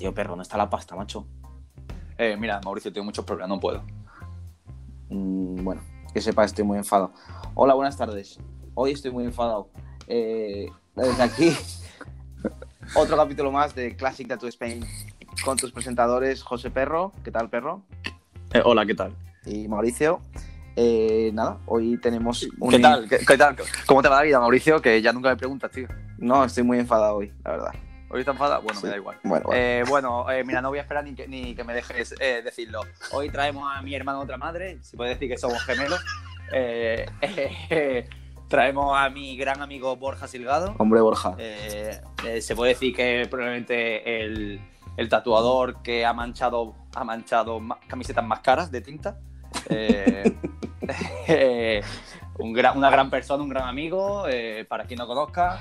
tío, perro, ¿dónde está la pasta, macho? Eh, mira, Mauricio, tengo muchos problemas, no puedo. Mm, bueno, que sepa, estoy muy enfadado. Hola, buenas tardes. Hoy estoy muy enfadado. Eh, desde aquí, otro capítulo más de Classic Tattoo Spain con tus presentadores José Perro. ¿Qué tal, Perro? Eh, hola, ¿qué tal? Y Mauricio. Eh, nada, hoy tenemos un... ¿Qué tal? ¿Qué, qué tal? ¿Cómo te va la vida, Mauricio? Que ya nunca me preguntas, tío. No, estoy muy enfadado hoy, la verdad. ¿Hoy estás enfadado? Bueno, Sí. me da igual. Bueno. Eh, bueno, eh, mira, no voy a esperar ni que, ni que me dejes eh, decirlo. Hoy traemos a mi hermano otra madre, se puede decir que somos gemelos. Traemos a mi gran amigo Borja Silgado. Hombre, Borja. Se puede decir que probablemente el, el tatuador que ha manchado, ha manchado ma- camisetas más caras de tinta. Un gran- una gran persona, un gran amigo. para quien no conozca,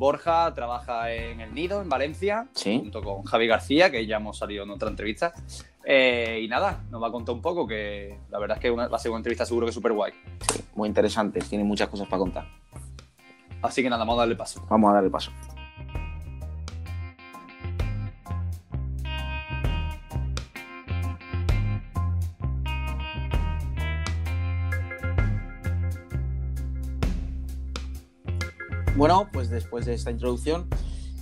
Borja trabaja en El Nido, en Valencia, Sí. junto con Javi García, que ya hemos salido en otra entrevista. Eh, y nada, nos va a contar un poco, que la verdad es que una- va a ser una entrevista seguro que súper guay. Muy interesante, tiene muchas cosas para contar. Así que nada, vamos a darle paso. Vamos a darle paso. Bueno, pues después de esta introducción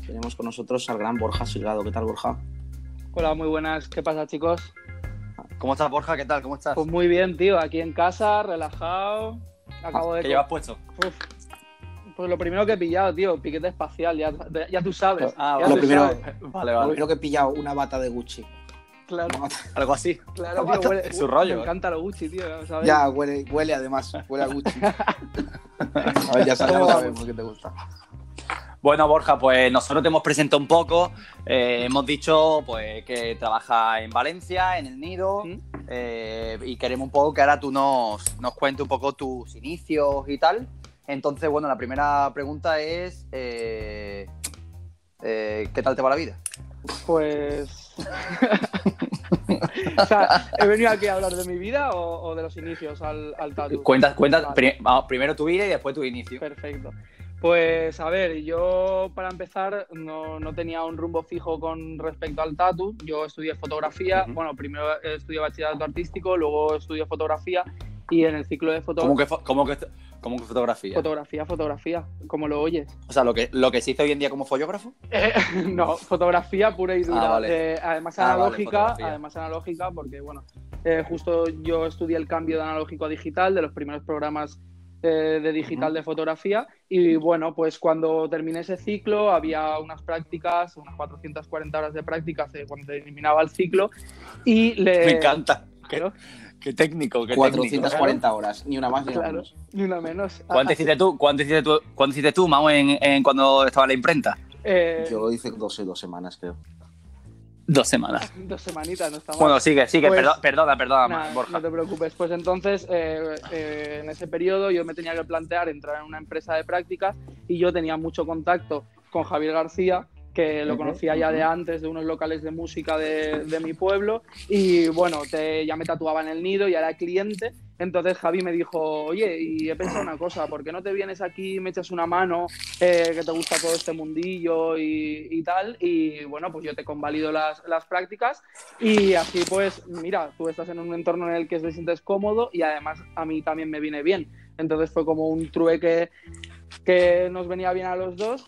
tenemos con nosotros al gran Borja Silgado. ¿Qué tal, Borja? Hola, muy buenas. ¿Qué pasa, chicos? ¿Cómo estás, Borja? ¿Qué tal? ¿Cómo estás? Pues muy bien, tío. Aquí en casa, relajado. Acabo de. ¿Qué llevas puesto? Uf. Pues lo primero que he pillado, tío, piquete espacial. Ya, ya tú sabes. Ah, ya lo tú primero- sabes. Vale, Lo vale. primero que he pillado una bata de Gucci. Claro, Algo así. claro, tío. Huele, es su rollo, Me eh. encanta lo Gucci, tío. ¿sabes? Ya, huele, huele además, huele a Gucci. a ver, ya ¿Cómo sabemos que te gusta. Bueno, Borja, pues nosotros te hemos presentado un poco. Eh, hemos dicho pues que trabaja en Valencia, en el Nido, eh, y queremos un poco que ahora tú nos, nos cuentes un poco tus inicios y tal. Entonces, bueno, la primera pregunta es eh, ¿qué tal te va la vida? Pues. o sea, ¿he venido aquí a hablar de mi vida o, o de los inicios al, al tatu? Cuenta, cuenta Vale. vamos, primero tu vida y después tu inicio. Perfecto. Pues a ver, yo para empezar no, no tenía un rumbo fijo con respecto al tatu. Yo estudié fotografía. Bueno, primero estudié bachillerato artístico, luego estudié fotografía y en el ciclo de foto- ¿Cómo que, que, que fotografía? fotografía, fotografía, como lo oyes. O sea, lo que, lo que se hizo hoy en día como fotógrafo. Eh, no, fotografía pura y dura. Ah, vale. Eh, además Ah, vale, analógica, fotografía. además analógica, porque bueno, eh, justo yo estudié el cambio de analógico a digital, de los primeros programas eh, de digital Ujú. de fotografía. Y bueno, pues cuando terminé ese ciclo había unas prácticas, unas 440 horas de prácticas cuando terminaba el ciclo. Y le... Me encanta. Qué técnico, qué 440 horas, ni una más ni una claro, menos. ni una menos. ¿Cuánto Así- hiciste tú? ¿Cuánto hiciste tú, cuánto hiciste tú Mau, en, en cuando estaba la imprenta? eh, Yo hice 12 dos semanas, creo. Dos semanas. Dos semanitas, no está mal. Bueno, sigue, sigue, Pues- perdo- perdona, perdona, Nada, Borja. No te preocupes. Pues entonces, eh, eh, en ese periodo yo me tenía que plantear entrar en una empresa de prácticas y yo tenía mucho contacto con Javier García, que lo conocía ya de antes de unos locales de música de, de mi pueblo y bueno, te, ya me tatuaba en el nido, ya era cliente. Entonces Javi me dijo, oye, y he pensado una cosa, ¿por qué no te vienes aquí me echas una mano, eh, que te gusta todo este mundillo y, y tal? Y bueno, pues yo te convalido las, las prácticas y así pues, mira, tú estás en un entorno en el que te sientes cómodo y además a mí también me viene bien. Entonces fue como un trueque que nos venía bien a los dos.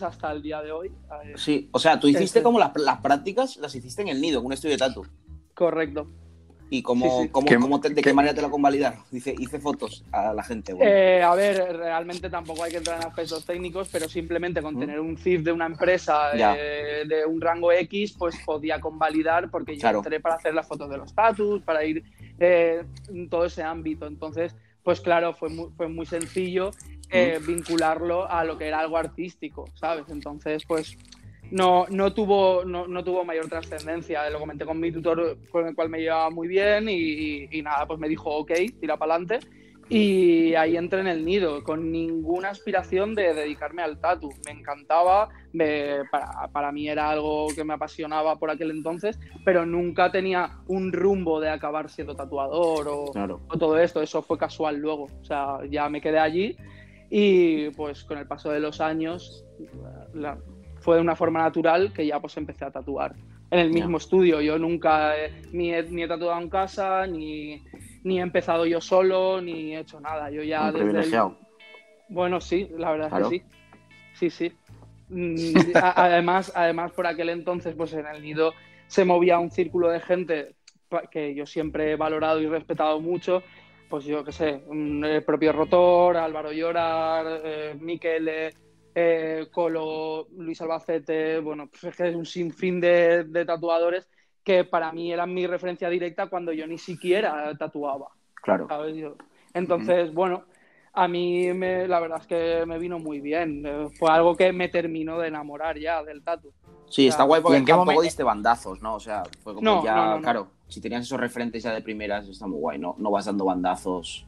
Hasta el día de hoy. eh, Sí, o sea, tú hiciste Este- como las, las prácticas, las hiciste en el nido, en un estudio de tatu. correcto. ¿Y cómo, Sí, sí. cómo- ¿Qué- cómo te- de qué, qué- manera te lo convalidaron? Hice, hice fotos a la gente. bueno. Eh, a ver, realmente tampoco hay que entrar en aspectos técnicos, pero simplemente con Mm. tener un CIF de una empresa eh, de un rango X, pues podía convalidar porque yo entré para hacer las fotos de los status, para ir eh, en todo ese ámbito. Entonces, pues claro, fue muy, fue muy sencillo eh, Mm. vincularlo a lo que era algo artístico, ¿sabes? Entonces, pues no, no, tuvo, no, no tuvo mayor trascendencia. Lo comenté con mi tutor con el cual me llevaba muy bien y, y- y nada, pues me dijo, ok, tira para adelante. Y ahí entré en el nido, con ninguna aspiración de dedicarme al tatu. Me encantaba, me- para, para mí era algo que me apasionaba por aquel entonces, pero nunca tenía un rumbo de acabar siendo tatuador o, Claro. o todo esto. Eso fue casual luego. O sea, ya me quedé allí y pues con el paso de los años, la- fue de una forma natural que ya pues empecé a tatuar en el mismo estudio. Yo nunca he- ni, he, ni he tatuado en casa, ni, ni he empezado yo solo, ni he hecho nada. Yo ya Muy desde el- privilegiado. bueno, sí, la verdad Claro. es que sí. Sí, sí. Mm, Además, además, por aquel entonces, pues en el nido se movía un círculo de gente que yo siempre he valorado y respetado mucho. Pues yo qué sé, el propio Rotor, Álvaro Llorar, eh, Miquele, eh, Colo, Luis Albacete, bueno, pues es que es un sinfín de, de tatuadores que para mí eran mi referencia directa cuando yo ni siquiera tatuaba. Claro. Entonces, bueno, a mí me- la verdad es que me vino muy bien. Eh, Fue algo que me terminó de enamorar ya del tatu. Sí, está guay porque ¿Y en qué tampoco momento? diste bandazos, ¿no? O sea, fue como No, ya, no, no, no. claro, si tenías esos referentes ya de primeras, está muy guay, ¿no? No vas dando bandazos.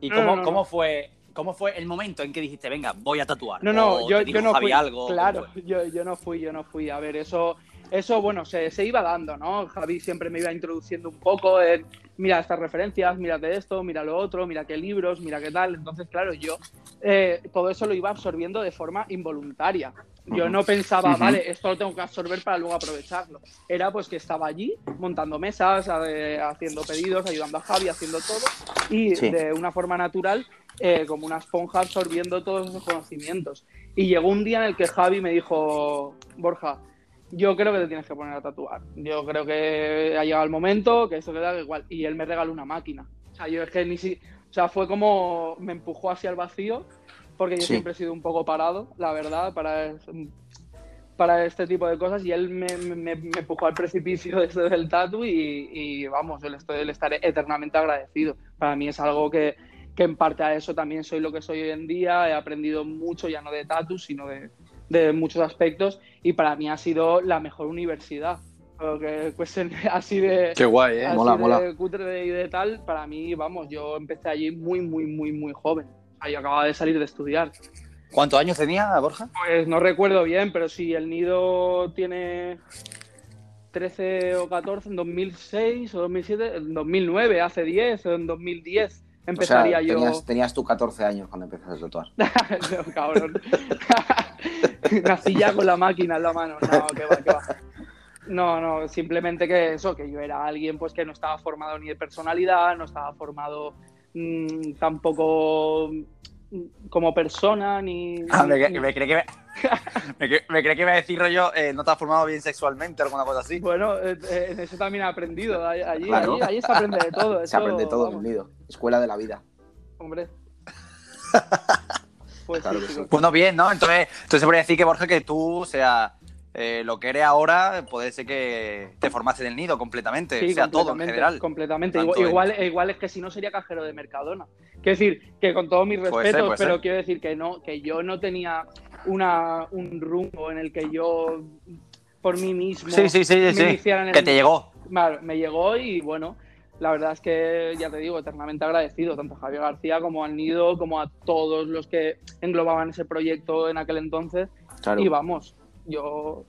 ¿Y cómo, no, no, cómo no. fue, cómo fue el momento en que dijiste, venga, voy a tatuar? No, no, ¿O yo, dijo yo no Javi fui. algo? ¿Cómo claro, yo, yo no fui, yo no fui. A ver, eso, eso bueno, se, se iba dando, ¿no? Javi siempre me iba introduciendo un poco en, mira estas referencias, mírate esto, mira lo otro, mira qué libros, mira qué tal. Entonces, claro, yo eh, todo eso lo iba absorbiendo de forma involuntaria. Yo no pensaba, vale, esto lo tengo que absorber para luego aprovecharlo. Era pues que estaba allí montando mesas, eh, haciendo pedidos, ayudando a Javi, haciendo todo y Sí. de una forma natural, eh, como una esponja absorbiendo todos esos conocimientos. Y llegó un día en el que Javi me dijo, Borja, yo creo que te tienes que poner a tatuar. Yo creo que ha llegado el momento, que esto queda igual. Y él me regaló una máquina. O sea, yo es que ni si... O sea, fue como me empujó hacia el vacío, porque yo Sí. siempre he sido un poco parado, la verdad, para, para este tipo de cosas. Y él me, me- me empujó al precipicio desde el tatu y, y, vamos, yo le, estoy, le estaré eternamente agradecido. Para mí es algo que, que en parte a eso también soy lo que soy hoy en día. He aprendido mucho, ya no de tatu, sino de, de muchos aspectos. Y para mí ha sido la mejor universidad. Porque, pues, en- así de, Qué guay, ¿eh? así Mola, de mola. cutre y de tal, para mí, vamos, yo empecé allí muy, muy, muy, muy joven. Sea, yo acababa de salir de estudiar. ¿Cuántos años tenía, Borja? Pues no recuerdo bien, pero si el nido tiene 13 o 14 en 2006 o 2007, en 2009, hace 10 o en 2010 O sea, empezaría yo. tenías, tenías tú 14 años cuando empezaste a tatuar. No, cabrón. Nací ya con la máquina en la mano. No, que va, que va. No, no, simplemente que eso, que yo era alguien pues que no estaba formado ni de personalidad, no estaba formado mm, tampoco mm, como persona, ni... Ah, me, ni- me creí que me, me, cre- me creí que iba a decir rollo, eh, no te has formado bien sexualmente o alguna cosa así. Bueno, eh, eh, en eso también he aprendido. Allí, allí, Claro. allí- allí se aprende de todo. Se aprende todo en vamos, el nido. Escuela de la vida. Hombre. Pues Claro sí, sí. Bueno, bien, ¿no? Entonces, entonces se podría decir que, Borja, que tú, o sea, eh, lo que eres ahora, puede ser que te formaste en el nido completamente. Sí, o sea, todo en general. Completamente. Igual, igual, igual es que si no sería cajero de Mercadona. Quiero decir, que con todos mis ser, respetos, pero ser. quiero decir que no, que yo no tenía una, un rumbo en el que yo por mí mismo Sí, sí, sí, me sí. iniciara en el Que te llegó. Me llegó y bueno, la verdad es que ya te digo, eternamente agradecido tanto a Javier García como al Nido, como a todos los que englobaban ese proyecto en aquel entonces. Claro. Y vamos, yo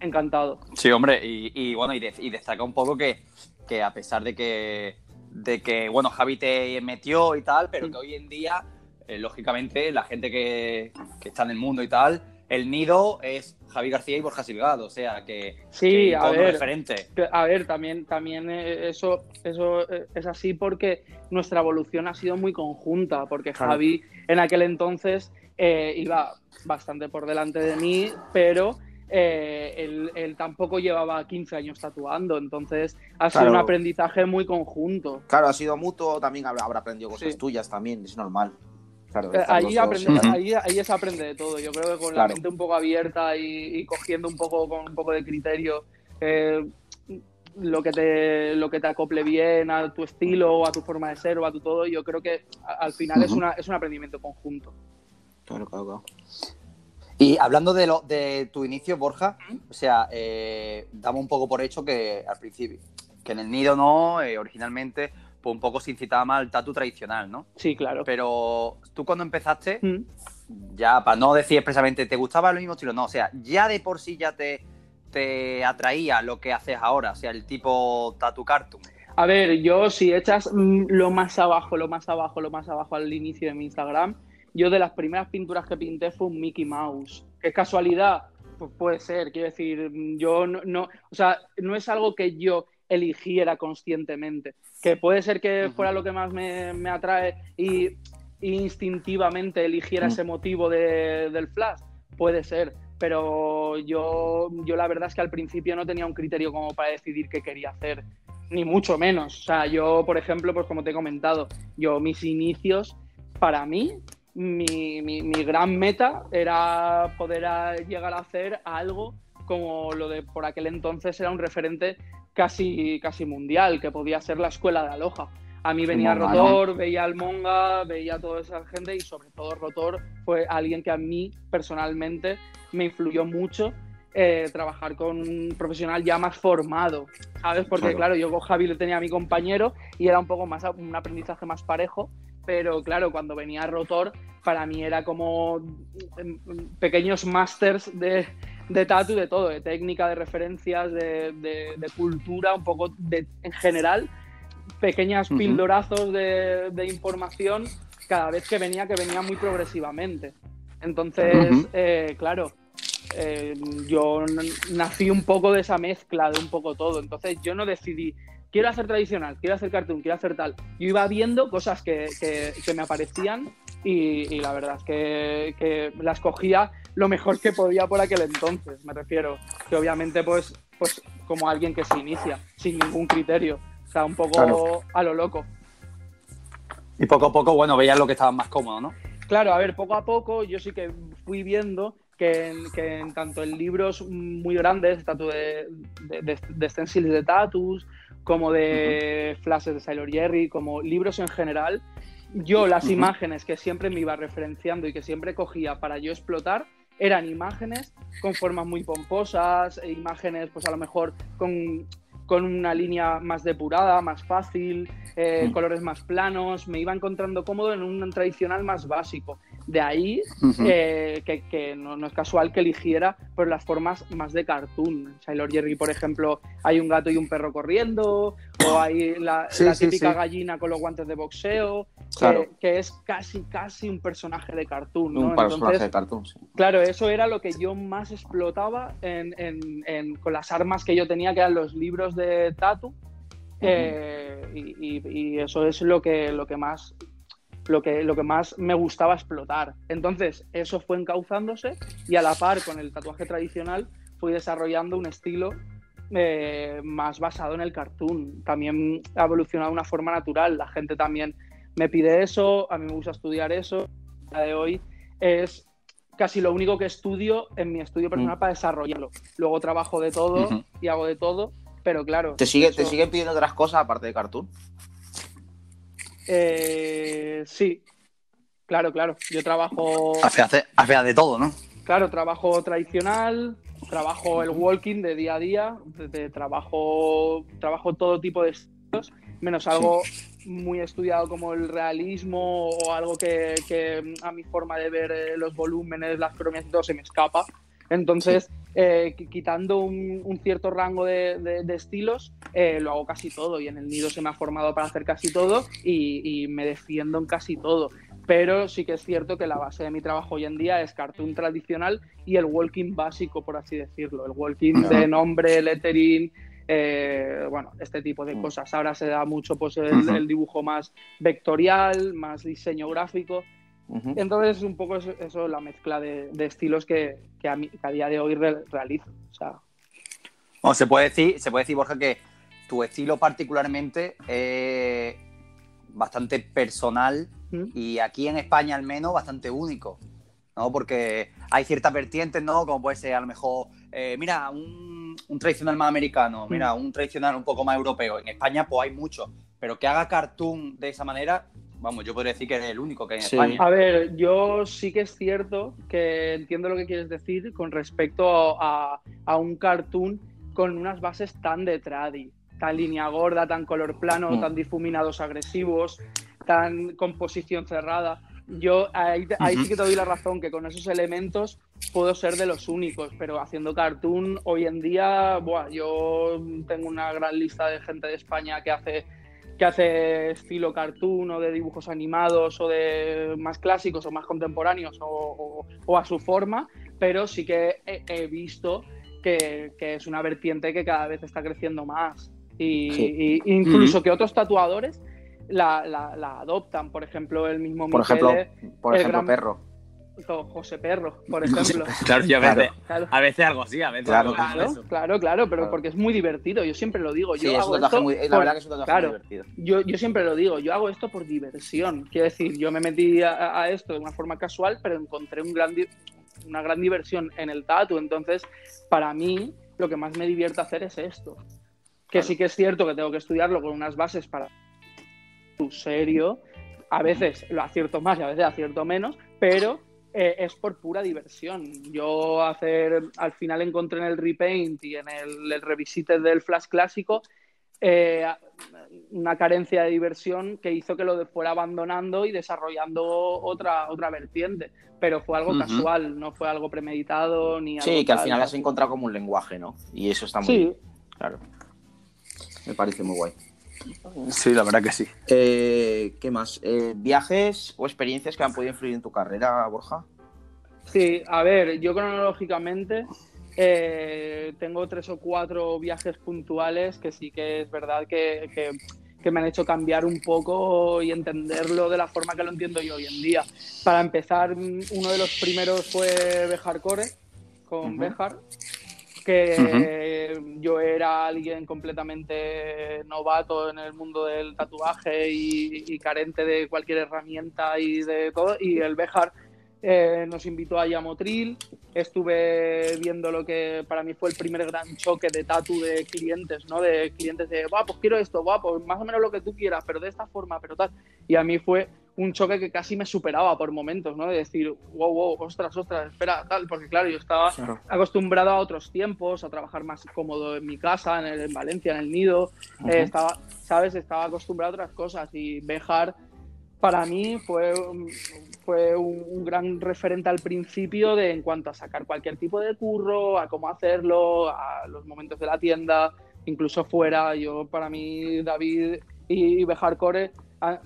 encantado. Sí, hombre, y, y bueno, y, de- y destaca un poco que, que a pesar de que, de que, bueno, Javi te metió y tal, pero Mm. que hoy en día, eh, lógicamente, la gente que, que está en el mundo y tal, el nido es Javi García y Borja Silgado, o sea, que, Sí, que a ver. referente. A ver, también, también eh, eso, eso eh, es así porque nuestra evolución ha sido muy conjunta, porque Claro. Javi en aquel entonces eh, iba bastante por delante de mí, pero eh, él, él tampoco llevaba 15 años tatuando, entonces ha sido un aprendizaje muy conjunto. Claro, ha sido mutuo, también habrá, aprendido cosas Sí. tuyas también, es normal. Claro, Eh, Ahí, aprende- ahí, ahí se aprende de todo. Yo creo que con la mente un poco abierta y, y cogiendo un poco con un poco de criterio eh, lo que te lo que te acople bien a tu estilo o a tu forma de ser o a tu todo, yo creo que al final es una es un aprendimiento conjunto. Claro, claro, claro. Y hablando de, lo, de tu inicio, Borja, o sea, eh, damos un poco por hecho que al principio, que en el nido no, eh, originalmente, pues un poco se incitaba más al tatu tradicional, ¿no? Sí, claro. Pero tú cuando empezaste, Mm. ya para no decir expresamente te gustaba el mismo estilo, no, o sea, ya de por sí ya te, te atraía lo que haces ahora, o sea, el tipo tatu cartoon. A ver, yo si echas mm, lo más abajo, lo más abajo, lo más abajo al inicio de mi Instagram, yo de las primeras pinturas que pinté fue un Mickey Mouse. ¿Qué casualidad? Pues puede ser, quiero decir, yo no, no, o sea, no es algo que yo eligiera conscientemente, que puede ser que fuera lo que más me, me atrae y instintivamente eligiera ese motivo de, del flash, puede ser, pero yo, yo la verdad es que al principio no tenía un criterio como para decidir qué quería hacer, ni mucho menos, o sea, yo, por ejemplo, pues como te he comentado, yo mis inicios, para mí, mi, mi, gran meta era poder llegar a hacer algo como lo de por aquel entonces era un referente casi, casi mundial, que podía ser la escuela de Aloha. A mí venía Rotor, veía al Monga, veía a toda esa gente y sobre todo Rotor fue alguien que a mí personalmente me influyó mucho eh, trabajar con un profesional ya más formado, ¿sabes? Porque claro. yo con Javi le tenía a mi compañero y era un poco más un aprendizaje más parejo, pero claro, cuando venía Rotor, para mí era como em, pequeños masters de, de tatu, de todo, de técnica, de referencias, de, cultura, un poco de, en general, pequeñas pildorazos de, información cada vez que venía, que venía muy progresivamente. Entonces, eh, claro, eh, yo nací un poco de esa mezcla de un poco todo. Entonces yo no decidí, quiero hacer tradicional, quiero hacer cartoon, quiero hacer tal. Yo iba viendo cosas que, que, me aparecían y, la verdad es que, que, las cogía lo mejor que podía por aquel entonces, me refiero. Que obviamente, pues, pues como alguien que se inicia, sin ningún criterio. O sea, un poco a lo loco. Y poco a poco, bueno, veías lo que estaba más cómodo, ¿no? Claro, a ver, poco a poco yo sí que fui viendo que en, que en tanto en libros muy grandes, tanto de, de, de, stencils de tatus, como de flashes de Sailor Jerry, como libros en general, yo las imágenes que siempre me iba referenciando y que siempre cogía para yo explotar eran imágenes con formas muy pomposas, e imágenes pues a lo mejor con, con una línea más depurada, más fácil, eh, colores más planos, me iba encontrando cómodo en un tradicional más básico. De ahí eh, que, no, es casual que eligiera por las formas más de cartoon. Sailor Jerry, por ejemplo, hay un gato y un perro corriendo, o hay la, típica gallina con los guantes de boxeo, que, es casi, casi un personaje de cartoon. Un personaje de cartoon, sí. Claro, eso era lo que yo más explotaba con las armas que yo tenía, que eran los libros de Tatu. Eh, y, eso es lo que, lo que más lo que, lo que más me gustaba explotar. Entonces, eso fue encauzándose y a la par con el tatuaje tradicional fui desarrollando un estilo eh, más basado en el cartoon. También ha evolucionado de una forma natural. La gente también me pide eso, a mí me gusta estudiar eso. A de hoy es casi lo único que estudio en mi estudio personal mm. para desarrollarlo. Luego trabajo de todo y hago de todo, pero claro. ¿Te, sigue, ¿Te siguen pidiendo otras cosas aparte de cartoon? Eh, sí, claro, claro. Yo trabajo. Hace, de todo, ¿no? Claro, trabajo tradicional, trabajo el walking de día a día, de, trabajo, trabajo todo tipo de estilos, menos algo muy estudiado como el realismo o algo que, a mi forma de ver eh, los volúmenes, las cromias y todo se me escapa. Entonces, eh, quitando un, cierto rango de, estilos, eh, lo hago casi todo y en el nido se me ha formado para hacer casi todo y, me defiendo en casi todo. Pero sí que es cierto que la base de mi trabajo hoy en día es cartoon tradicional y el walking básico, por así decirlo. El walking de nombre, lettering, eh, bueno, este tipo de mm. cosas. Ahora se da mucho pues, el dibujo más vectorial, más diseño gráfico entonces es un poco eso, la mezcla de, estilos que, a, día de hoy realizo. O se puede decir, se puede decir, Borja, que tu estilo particularmente es bastante personal y aquí en España al menos bastante único. ¿no? Porque hay ciertas vertientes, ¿no? Como puede ser a lo mejor, eh, mira, un, tradicional más americano, mira, un tradicional un poco más europeo. En España, pues hay mucho. Pero que haga cartoon de esa manera, Vamos, yo podría decir que es el único que hay en España. A ver, yo sí que es cierto que entiendo lo que quieres decir con respecto a, un cartoon con unas bases tan de tradi, tan línea gorda, tan color plano, mm. tan difuminados agresivos, tan composición cerrada. Yo ahí, sí que te doy la razón, que con esos elementos puedo ser de los únicos, pero haciendo cartoon hoy en día, buah, yo tengo una gran lista de gente de España que hace que hace estilo cartoon o de dibujos animados o de más clásicos o más contemporáneos o, a su forma, pero sí que he, he visto que, que, es una vertiente que cada vez está creciendo más. Y, sí. y incluso mm. que otros tatuadores la, la, la, adoptan. Por ejemplo, el mismo Por Michele, ejemplo, por ejemplo gran... Perro. José Perro, por ejemplo. claro, yo a veces, claro. a veces algo así, a veces claro, algo claro, claro, claro, pero porque es muy divertido, yo siempre lo digo. Yo sí, hago es esto muy, la por, verdad que es un tatuaje claro, muy divertido. Yo, yo siempre lo digo, yo hago esto por diversión. Quiero decir, yo me metí a, a esto de una forma casual, pero encontré un gran, una gran diversión en el tatu. Entonces, para mí, lo que más me divierte hacer es esto. Que sí que es cierto que tengo que estudiarlo con unas bases para serio. A veces lo acierto más y a veces acierto menos, pero eh, es por pura diversión. Yo hacer, al final encontré en el repaint y en el, el revisite del flash clásico eh, una carencia de diversión que hizo que lo fuera abandonando y desarrollando otra, otra vertiente. Pero fue algo uh -huh. casual, no fue algo premeditado ni Sí, algo que al final has encontrado como un lenguaje, ¿no? Y eso está muy Sí. Claro. Me parece muy guay. Sí, la verdad que sí. Eh, ¿Qué más? Eh, ¿Viajes o experiencias que han podido influir en tu carrera, Borja? Sí, a ver, yo cronológicamente eh, tengo tres o cuatro viajes puntuales que sí que es verdad que, que, que, me han hecho cambiar un poco y entenderlo de la forma que lo entiendo yo hoy en día. Para empezar, uno de los primeros fue Bejar Core, con uh -huh. Bejar, que uh -huh. yo era alguien completamente novato en el mundo del tatuaje y, y, carente de cualquier herramienta y de todo, y el Bejar eh, nos invitó a Yamotril, estuve viendo lo que para mí fue el primer gran choque de tatu de clientes, ¿no? De clientes de, va, pues quiero esto, va, pues más o menos lo que tú quieras, pero de esta forma, pero tal. Y a mí fue un choque que casi me superaba por momentos, ¿no? De decir, wow, wow, ostras, ostras, espera, tal, porque claro, yo estaba claro. acostumbrado a otros tiempos, a trabajar más cómodo en mi casa, en, el, en Valencia, en el nido, uh -huh. eh, estaba, ¿sabes? Estaba acostumbrado a otras cosas y Bejar para mí fue, fue un, un, gran referente al principio de en cuanto a sacar cualquier tipo de curro, a cómo hacerlo, a los momentos de la tienda, incluso fuera. Yo, para mí, David y, y Bejar Core, a,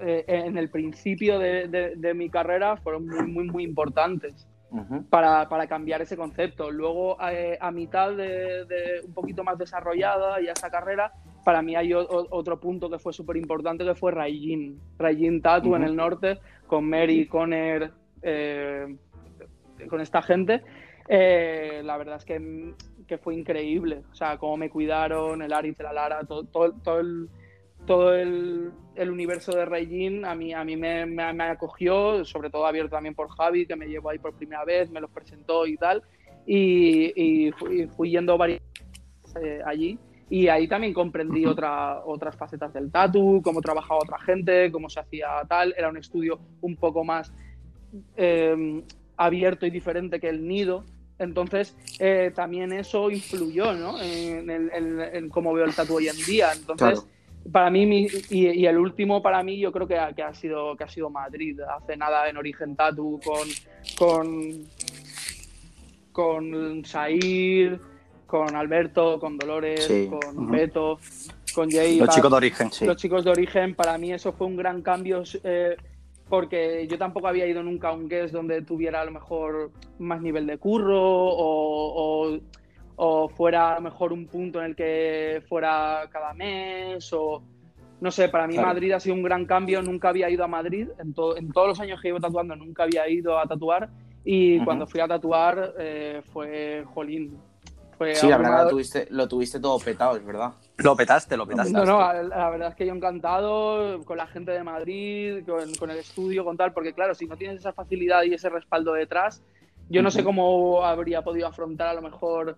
eh, en el principio de, de, de, mi carrera fueron muy, muy, muy importantes. Uh -huh. para, para, cambiar ese concepto. Luego, eh, a mitad de, de, un poquito más desarrollada ya esa carrera, para mí hay o, otro punto que fue súper importante que fue Raijin. Raijin Tatu uh -huh. en el norte, con Mary, Conner, eh, con esta gente. Eh, la verdad es que, que, fue increíble. O sea, cómo me cuidaron, el Aris, la Lara, todo, todo, todo el todo el, universo de Raijin a mí, a mí me, acogió, sobre todo abierto también por Javi, que me llevó ahí por primera vez, me los presentó y tal, y, fui, yendo varias eh, allí, y ahí también comprendí otra, otras facetas del tatu, cómo trabajaba otra gente, cómo se hacía tal, era un estudio un poco más eh, abierto y diferente que el nido, entonces, eh, también eso influyó ¿no? en, cómo veo el tatu hoy en día. Entonces, claro para mí mi, y, y, el último para mí yo creo que ha, que ha sido que ha sido Madrid hace nada en Origen Tatu con con con Sair con Alberto con Dolores sí. con uh -huh. Beto con Jay los chicos de Origen sí. los chicos de Origen para mí eso fue un gran cambio eh, porque yo tampoco había ido nunca a un guest donde tuviera a lo mejor más nivel de curro o, o o fuera a lo mejor un punto en el que fuera cada mes o no sé, para mí claro. Madrid ha sido un gran cambio, nunca había ido a Madrid, en, to en, todos los años que llevo tatuando nunca había ido a tatuar y uh -huh. cuando fui a tatuar eh, fue jolín. Fue sí, la verdad lo tuviste, lo tuviste todo petado, es verdad. Lo petaste, lo petaste. No, no, la, la verdad es que yo encantado con la gente de Madrid, con, con, el estudio, con tal, porque claro, si no tienes esa facilidad y ese respaldo detrás, yo uh -huh. no sé cómo habría podido afrontar a lo mejor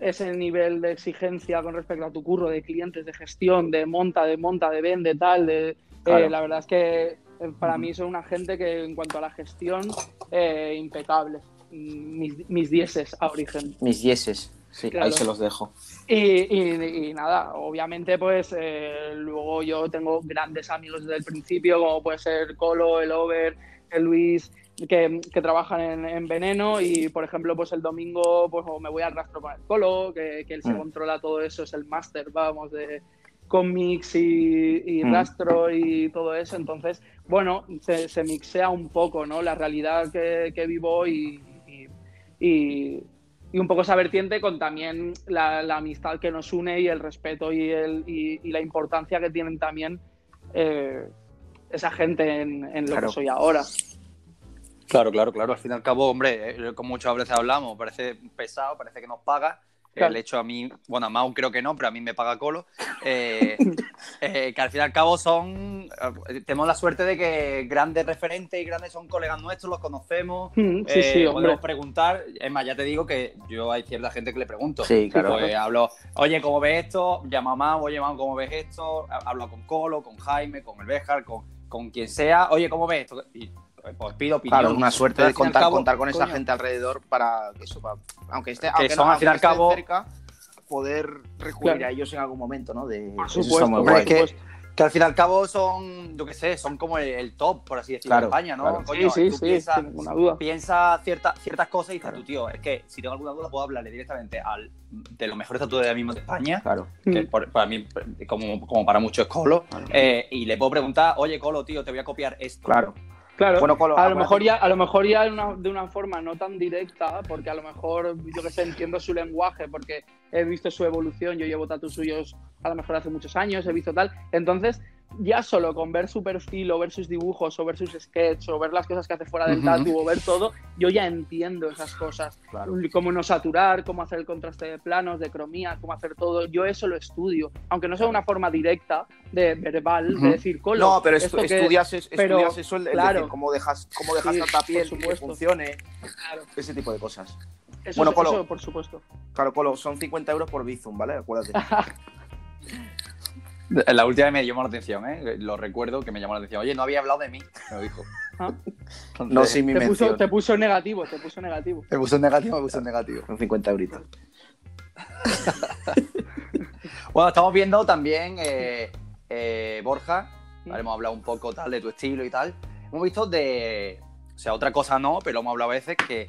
ese nivel de exigencia con respecto a tu curro de clientes, de gestión, de monta, de monta, de vende, tal. De, eh, claro. eh, la verdad es que eh, para mí son una gente que en cuanto a la gestión, eh, impecable. Mis, mis dieces a origen. Mis dieces, sí, claro. ahí se los dejo. Y, y, y nada, obviamente pues eh, luego yo tengo grandes amigos desde el principio, como puede ser Colo, el Over, el Luis, que, que trabajan en, en, Veneno y, por ejemplo, pues el domingo pues me voy al rastro con el Colo, que, que él se mm. controla todo eso, es el máster, vamos, de cómics y, y mm. rastro y todo eso. Entonces, bueno, se, se, mixea un poco, ¿no? La realidad que, que vivo y, y, un poco esa vertiente con también la, la amistad que nos une y el respeto y, el, y, y la importancia que tienen también eh, esa gente en, en lo Claro. que soy ahora. Claro, claro, claro. Al fin y al cabo, hombre, eh, como muchas veces hablamos, parece pesado, parece que nos paga. Claro. El hecho a mí, bueno, a Mau creo que no, pero a mí me paga Colo. Eh, eh, que al fin y al cabo son. eh, tenemos la suerte de que grandes referentes y grandes son colegas nuestros, los conocemos. Mm, Sí, eh, sí, hombre. podemos preguntar. Es más, ya te digo que yo hay cierta gente que le pregunto. Sí, claro. Pues hablo, oye, ¿cómo ves esto? Llama a Mau, oye, Mau, ¿cómo ves esto? Hablo con Colo, con Jaime, con el Béjar, con, con quien sea. Oye, ¿cómo ves esto? Y pues pido opinión. Claro, es una suerte de contar, cabo, contar con esa coño, gente alrededor para que eso, para- aunque esté, aunque son, no, al fin al cabo- cerca, poder recurrir Claro. a ellos en algún momento, ¿no? De, Por supuesto, muy que-. Que al fin y al cabo son, yo qué sé, son como el, el top, por así decirlo, Claro, en España, ¿no? claro. Coño, sí, sí, tú sí, piensas- sin ninguna duda. piensa cierta- ciertas cosas y dices Claro. tú, tío, es que si tengo alguna duda puedo hablarle directamente al de los mejores tatuadores ahora mismo de España, Claro. que Mm. por- para mí, como, como para muchos es Colo, eh, y le puedo preguntar, oye, Colo, tío, te voy a copiar esto. Claro. Claro, Bueno, a lo acuérdate- mejor ya, a lo mejor ya de una, de una forma no tan directa, porque a lo mejor, yo que sé, entiendo su lenguaje, porque he visto su evolución, yo llevo tatu suyos a lo mejor hace muchos años, he visto tal. Entonces, ya solo con ver su perfil, o ver sus dibujos, o ver sus sketches, o ver las cosas que hace fuera del Ujú. tatu, o ver todo, yo ya entiendo esas cosas. Claro. Cómo no saturar, cómo hacer el contraste de planos, de cromía, cómo hacer todo. Yo eso lo estudio, aunque no sea una forma directa, de verbal, de decir, Colo, No, pero esto estudias, es- pero, estudias eso, el, claro. decir, cómo dejas, cómo dejas Sí, tanta piel que funcione, Claro. ese tipo de cosas. Eso, Bueno, Colo. eso, por supuesto. Claro, Colo, son 50 euros por Bizum, ¿vale? Acuérdate. La última me llamó la atención, ¿eh? Lo recuerdo que me llamó la atención. Oye, no había hablado de mí, me lo dijo. Ah. Entonces, No sin mi Te puso, te puso negativo, te puso negativo. Me puso en negativo, me puso en negativo. Son 50 euritos. Bueno, estamos viendo también eh, eh, Borja, Mm. ¿vale? hemos hablado un poco tal de tu estilo y tal. Hemos visto de, o sea, otra cosa no, pero hemos hablado a veces que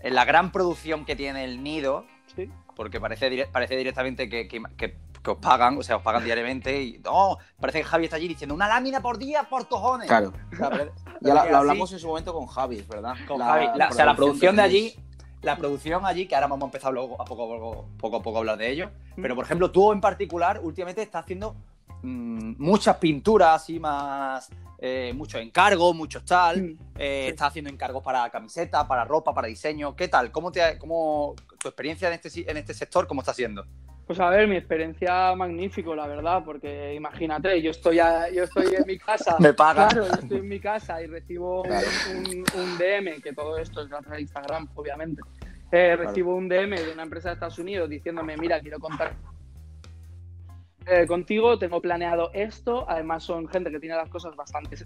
en la gran producción que tiene el nido, Sí. porque parece, dire- parece directamente que, que- que- que os pagan, o sea, os pagan diariamente y no, parece que Javi está allí diciendo una lámina por día por cojones. Claro. O sea, pare- Ya la- lo hablamos en su momento con Javi, ¿verdad? Con Javi. La- o sea, la producción de allí, la producción allí, que ahora vamos a empezar luego a poco a poco, poco, a poco a hablar de ello. Mm. Pero, por ejemplo, tú en particular, últimamente estás haciendo mm, muchas pinturas así más. eh, muchos encargos, muchos tal. Mm. Eh, Sí. Estás haciendo encargos para camiseta, para ropa, para diseño. ¿Qué tal? ¿Cómo te ha- cómo, tu experiencia en este, en este sector, cómo está siendo? Pues a ver, mi experiencia magnífico, la verdad, porque imagínate, yo estoy, a- yo estoy en mi casa. Me pagan. Claro, yo estoy en mi casa y recibo un- Claro. un, un DM, que todo esto es gracias a Instagram, obviamente. Eh, recibo un DM de una empresa de Estados Unidos diciéndome, mira, quiero contar eh, contigo, tengo planeado esto, además son gente que tiene las cosas bastante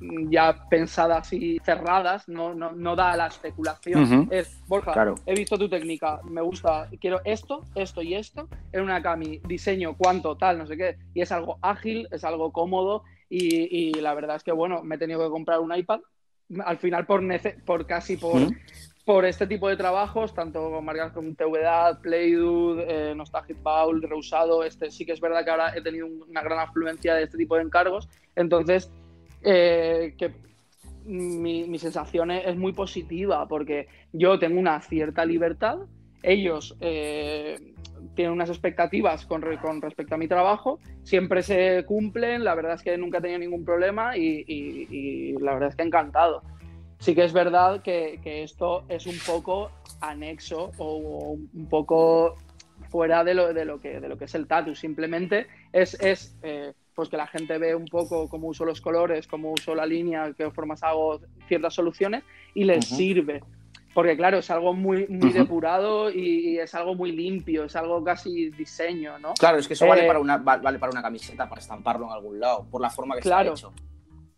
ya pensadas y cerradas, no, no, no da a la especulación. Es, Borja, Claro. he visto tu técnica, me gusta, quiero esto, esto y esto, en una cami, diseño, cuánto, tal, no sé qué, y es algo ágil, es algo cómodo, y, y la verdad es que, bueno, me he tenido que comprar un iPad, al final por, nece- por casi por. Por este tipo de trabajos, tanto con marcas como TVDAD, Playdude, eh, Nostalgic Bowl, Reusado, este sí que es verdad que ahora he tenido un- una gran afluencia de este tipo de encargos, entonces eh, que mi, mi sensación es muy positiva porque yo tengo una cierta libertad, ellos eh, tienen unas expectativas con, re- con respecto a mi trabajo, siempre se cumplen, la verdad es que nunca he tenido ningún problema y, y- y la verdad es que encantado. Sí que es verdad que, que esto es un poco anexo o un poco fuera de lo, de lo, que, de lo que es el tatu. Simplemente es, es eh, pues que la gente ve un poco cómo uso los colores, cómo uso la línea, qué formas hago ciertas soluciones y les sirve. Porque claro, es algo muy, muy depurado y, y es algo muy limpio, es algo casi diseño, ¿no? Claro, es que eso vale, Eh, para una, va- vale para una camiseta, para estamparlo en algún lado, por la forma que Claro. está hecho.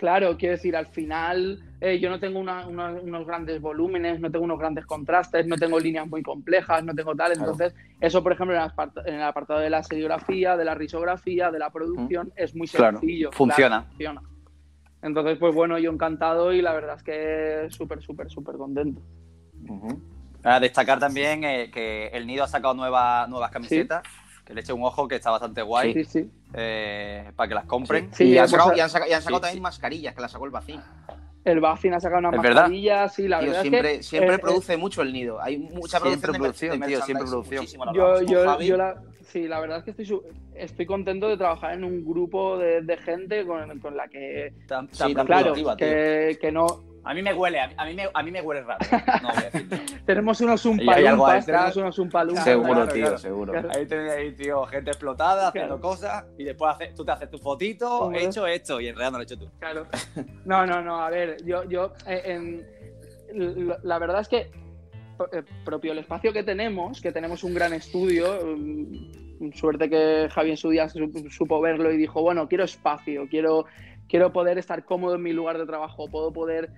Claro, quiero decir, al final eh, yo no tengo una- una- unos grandes volúmenes, no tengo unos grandes contrastes, no tengo líneas muy complejas, no tengo tal. Claro. Entonces, eso, por ejemplo, en el, apart- en el apartado de la serigrafía, de la risografía, de la producción, es muy Claro, sencillo. funciona. Claro, funciona. Entonces, pues bueno, yo encantado y la verdad es que súper, súper, súper contento. Ujú. A destacar también eh, que el Nido ha sacado nuevas, nuevas camisetas, que le eche un ojo, que está bastante guay, Sí, sí. eh, para que las compren. Sí, y, han sacado, a- y han saca- y han sacado Sí, también sí. mascarillas, que las sacó el vacío. El Baffin ha sacado una ¿Es verdad? mascarilla, sí, la Tío, verdad siempre, es que... siempre eh, produce mucho el nido. Hay mucha Siempre producción, de tío, siempre producción. Yo, yo, yo la, sí, la verdad es que estoy, estoy contento de trabajar en un grupo de, de gente con, con la que, Tan- Sí, tan claro, productiva, tío. que, que no... A mí me huele, a mí, me, a mí me huele raro. No voy a decir. Tenemos unos umpalumpas, tenemos unos umpalumpas. Seguro, Claro, tío, claro. seguro. Ahí tenéis ahí, tío, gente explotada haciendo Claro. cosas y después hace- tú te haces tu fotito, he hecho esto y en realidad no lo he hecho tú. Claro. No, no, no, a ver, yo, yo, eh, en- la verdad es que eh, propio el espacio que tenemos, que tenemos un gran estudio, mm, suerte que Javi en su día su- supo verlo y dijo, bueno, quiero espacio, quiero, quiero poder estar cómodo en mi lugar de trabajo, puedo poder,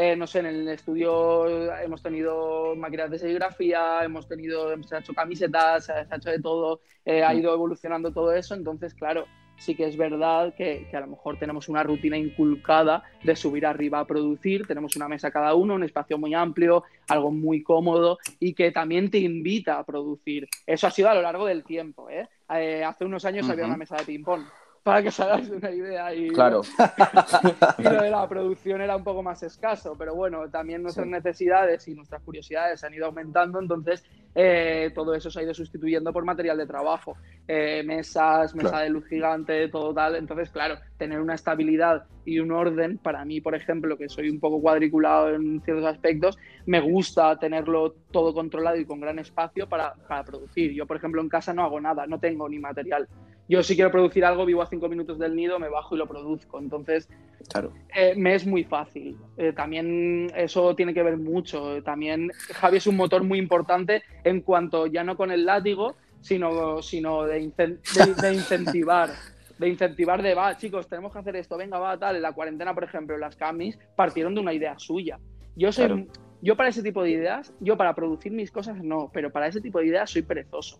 eh, no sé, en el estudio hemos tenido máquinas de serigrafía, hemos tenido, se ha hecho camisetas, se ha hecho de todo, eh, ha ido evolucionando todo eso, entonces, claro, sí que es verdad que, que a lo mejor tenemos una rutina inculcada de subir arriba a producir, tenemos una mesa cada uno, un espacio muy amplio, algo muy cómodo y que también te invita a producir. Eso ha sido a lo largo del tiempo. ¿eh? Eh, hace unos años había una mesa de ping-pong, para que os hagáis una idea. Y, Claro. y lo de la producción era un poco más escaso, pero bueno, también nuestras Sí. necesidades y nuestras curiosidades han ido aumentando, entonces eh, todo eso se ha ido sustituyendo por material de trabajo, Eh, mesas, mesa Claro. de luz gigante, todo tal, entonces claro, tener una estabilidad y un orden, para mí, por ejemplo, que soy un poco cuadriculado en ciertos aspectos, me gusta tenerlo todo controlado y con gran espacio para, para producir. Yo, por ejemplo, en casa no hago nada, no tengo ni material. Yo si quiero producir algo, vivo a cinco minutos del nido, me bajo y lo produzco. Entonces, Claro. eh, me es muy fácil. Eh, también eso tiene que ver mucho. También Javi es un motor muy importante en cuanto ya no con el látigo, sino, sino de, incen- de- de incentivar. De incentivar de, va, chicos, tenemos que hacer esto, venga, va, tal. En la cuarentena, por ejemplo, las camis partieron de una idea suya. Yo soy, Claro. yo para ese tipo de ideas, yo para producir mis cosas no, pero para ese tipo de ideas soy perezoso.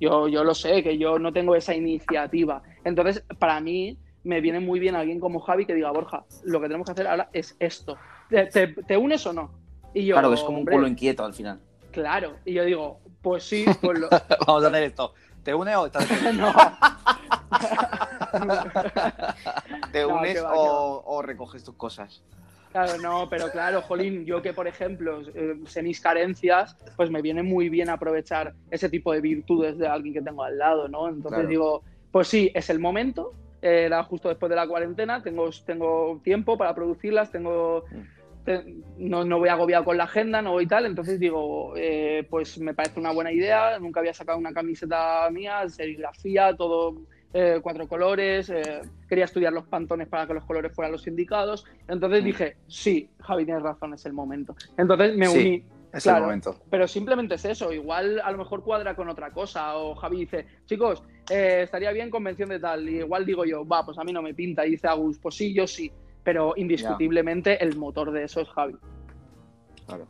Yo, yo lo sé, que yo no tengo esa iniciativa. Entonces, para mí, me viene muy bien alguien como Javi que diga, Borja, lo que tenemos que hacer ahora es esto. ¿Te, te- te unes o no? Y yo, Claro, es como un "Hombre, culo inquieto al final. Claro. Y yo digo, pues sí, pues lo... Vamos a hacer esto. ¿Te une o estás no. ¿Te unes va, o recoges tus cosas? Claro, no, pero claro, Jolín, yo que por ejemplo eh, sé mis carencias, pues me viene muy bien aprovechar ese tipo de virtudes de alguien que tengo al lado, ¿no? Entonces Claro. digo, pues sí, es el momento, eh, era justo después de la cuarentena, tengo, tengo tiempo para producirlas, tengo... te- no, no voy agobiado con la agenda, no voy tal, entonces digo, eh, pues me parece una buena idea, nunca había sacado una camiseta mía, serigrafía, todo eh, cuatro colores, eh, quería estudiar los pantones para que los colores fueran los indicados, entonces Mm. dije, sí, Javi, tienes razón, es el momento. Entonces me Sí, uní. Es Claro. el momento. Pero simplemente es eso, igual a lo mejor cuadra con otra cosa, o Javi dice, chicos, eh, estaría bien convención de tal, y igual digo yo, va, pues a mí no me pinta, y dice Agus, pues sí, yo sí, pero indiscutiblemente el motor de eso es Javi. Claro.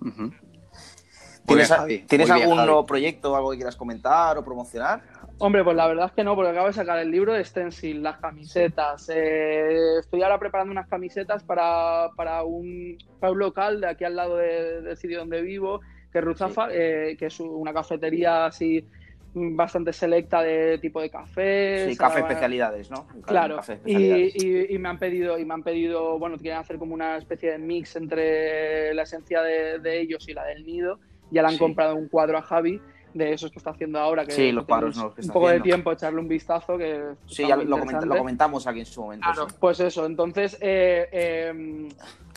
¿Tienes, bien, a- Javi. ¿tienes bien, algún Javi. nuevo proyecto o algo que quieras comentar o promocionar? Hombre, pues la verdad es que no, porque acabo de sacar el libro de Stencil, las camisetas. Eh, estoy ahora preparando unas camisetas para, para, un, para un local de aquí al lado de- del sitio donde vivo, que es Ruzafa, eh, que es una cafetería así bastante selecta de tipo de café. Sí, café especialidades, ¿no? Claro, café y, especialidades. y- y me han pedido, y me han pedido, bueno, quieren hacer como una especie de mix entre la esencia de, de ellos y la del nido. Ya le han Sí. comprado un cuadro a Javi de esos que está haciendo ahora. Que Sí, los nuevos que Un poco de tiempo, echarle un vistazo. Que Sí, ya lo, comentamos aquí en su momento. Claro, sí. pues eso, entonces eh, eh,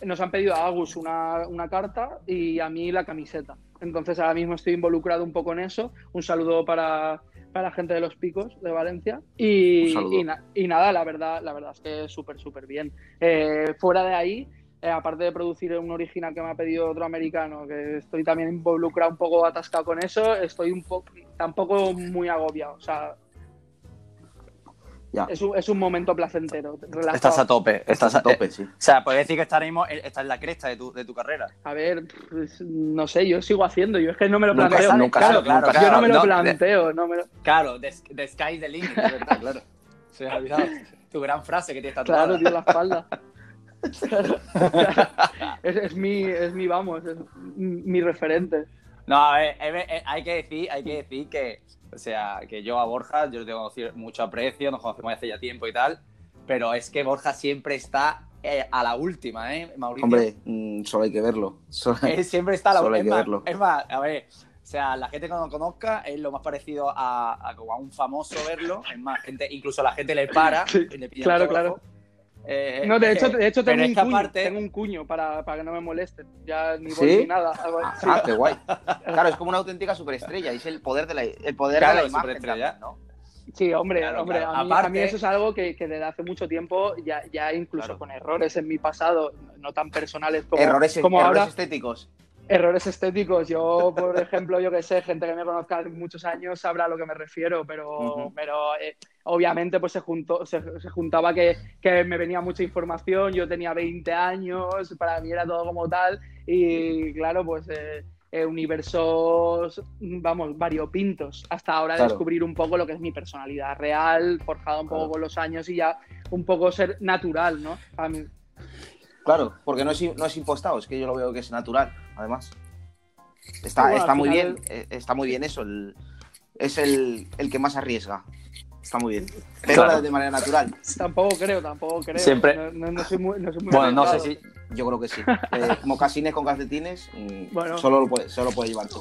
nos han pedido a Agus una, una carta y a mí la camiseta. Entonces ahora mismo estoy involucrado un poco en eso. Un saludo para, para la gente de los picos de Valencia. Y, saludo. y, na- y nada, la verdad, la verdad es que súper, súper bien. Eh, fuera de ahí, eh, aparte de producir un original que me ha pedido otro americano, que estoy también involucrado un poco atascado con eso, estoy un poco, tampoco muy agobiado. O sea, Ya. es un, es un momento placentero. relajado. Estás a tope. Estás Estás a tope, sí. O sea, puedes decir que estás ahora mismo estás en la cresta de tu, de tu carrera. A ver, pues, no sé, yo sigo haciendo, yo es que no me lo Nunca planteo. nunca claro, sabe, nunca yo no me lo No, planteo, no me lo- Claro, the, the sky is the limit, es verdad, claro. Se me ha olvidado tu gran frase que tienes tatuada. Claro, tío, la espalda. Claro. es, es mi, es mi, vamos, es mi referente. No, a ver, ver, eh, hay que decir, hay que decir que, o sea, que yo a Borja, yo le tengo mucho aprecio, nos conocemos hace ya tiempo y tal, pero es que Borja siempre está eh, a la última, ¿eh, Mauricio? Hombre, mm, solo hay que verlo. Solo- Él siempre está a la Solo hay es que más, verlo. Es más, a ver, o sea, la gente que no lo conozca es lo más parecido a, a como a un famoso verlo. Es más, gente, incluso la gente le para Sí, y le pide claro, autógrafo. Eh, No, de hecho, de hecho tengo, un cuño, aparte- tengo un cuño para, para que no me molesten. Ya ni voy ¿Sí? ni nada. Sí. Ah, qué guay. Claro, es como una auténtica superestrella. Es el poder de la, el poder Claro, de la imagen. superestrella. también, ¿no? Sí, hombre, Claro, hombre claro. A, mí, Aparte- a mí eso es algo que, que desde hace mucho tiempo, ya, ya incluso Claro. con errores en mi pasado, no tan personales como, errores como errores ahora, estéticos. Errores estéticos. Yo, por ejemplo, yo que sé, gente que me conozca hace muchos años sabrá a lo que me refiero, pero, pero eh, obviamente pues se, juntó, se, se juntaba que, que me venía mucha información, yo tenía 20 años, para mí era todo como tal, y claro, pues... eh, eh, universos, vamos, variopintos, hasta ahora Claro. descubrir un poco lo que es mi personalidad real, forjada un poco Claro. con los años y ya un poco ser natural, ¿no? A mí- Claro, porque no es, no es impostado, es que yo lo veo que es natural, además. Está, Bueno, está muy final- bien, eh, está muy bien eso. el- es el, el que más arriesga. Está muy bien. Pero Claro. de manera natural. tampoco creo, tampoco creo. Siempre- No, no- no soy muy, no soy muy Bueno, no sé si. Yo creo que sí. Eh, mocasines con calcetines, mm, Bueno. solo, lo puede, solo puede llevar tú.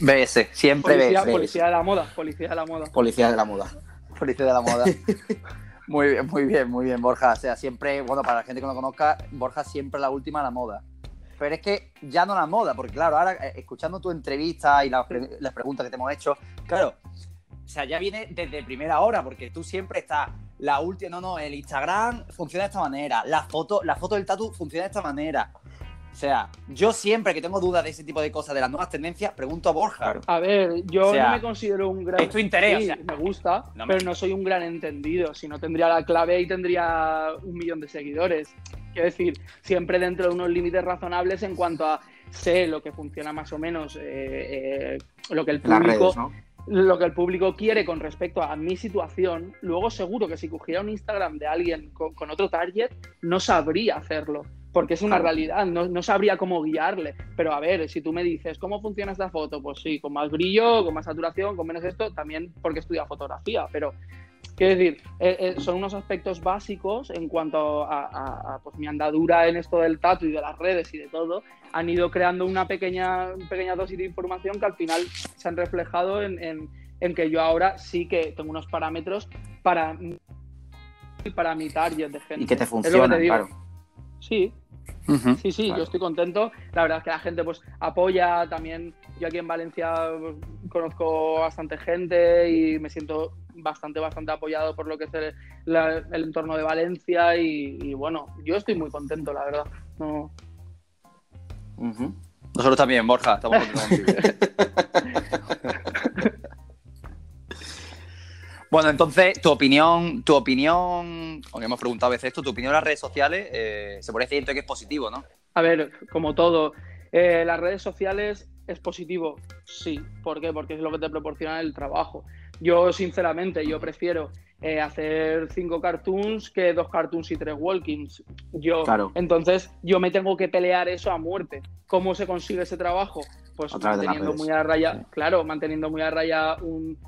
BS, siempre Policía, BS. policía de la moda, policía de la moda. Policía de la moda. Policía de la moda. Muy bien, muy bien, muy bien, Borja. O sea, siempre, bueno, para la gente que no conozca, Borja siempre la última a la moda. Pero es que ya no la moda, porque claro, ahora eh, escuchando tu entrevista y las, las preguntas que te hemos hecho, claro, o sea, ya viene desde primera hora, porque tú siempre estás, la última, no, no, el Instagram funciona de esta manera, la foto, la foto del tatu funciona de esta manera. O sea, yo siempre que tengo dudas de ese tipo de cosas, de las nuevas tendencias, pregunto a Borja. A ver, yo O sea, no me considero un gran. es tu interés, Sí, o sea, me gusta, no me- pero no soy un gran entendido. Si no tendría la clave y tendría un millón de seguidores. Quiero decir, siempre dentro de unos límites razonables en cuanto a sé lo que funciona más o menos, eh, eh, lo que el Las público redes, ¿no? lo que el público quiere con respecto a mi situación, luego seguro que si cogiera un Instagram de alguien con, con otro target, no sabría hacerlo, porque es una realidad, no, no sabría cómo guiarle. Pero a ver, si tú me dices, ¿cómo funciona esta foto? Pues sí, con más brillo, con más saturación, con menos esto, también porque estudia fotografía, pero... Quiero decir, eh, eh, son unos aspectos básicos en cuanto a, a- a, pues, mi andadura en esto del tatu y de las redes y de todo. Han ido creando una pequeña, pequeña dosis de información que al final se han reflejado en, en- en que yo ahora sí que tengo unos parámetros para, para mi target de gente. Y que te funciona, claro. Sí, Sí, sí, Claro. yo estoy contento. La verdad es que la gente pues apoya también. Yo aquí en Valencia pues, conozco bastante gente y me siento bastante, bastante apoyado por lo que es el, la- el entorno de Valencia y, y, bueno, yo estoy muy contento, la verdad. No. Nosotros también, Borja, estamos contigo. bueno, entonces, tu opinión, tu opinión, aunque hemos preguntado a veces esto, tu opinión en las redes sociales, eh, se puede decir que es positivo, ¿no? A ver, como todo, eh, las redes sociales es positivo, sí. ¿Por qué? Porque es lo que te proporciona el trabajo. Yo, sinceramente, yo prefiero eh, hacer cinco cartoons que dos cartoons y tres walkings. Yo, Claro. entonces, yo me tengo que pelear eso a muerte. ¿Cómo se consigue ese trabajo? Pues de manteniendo muy a raya, Sí. claro, manteniendo muy a raya un,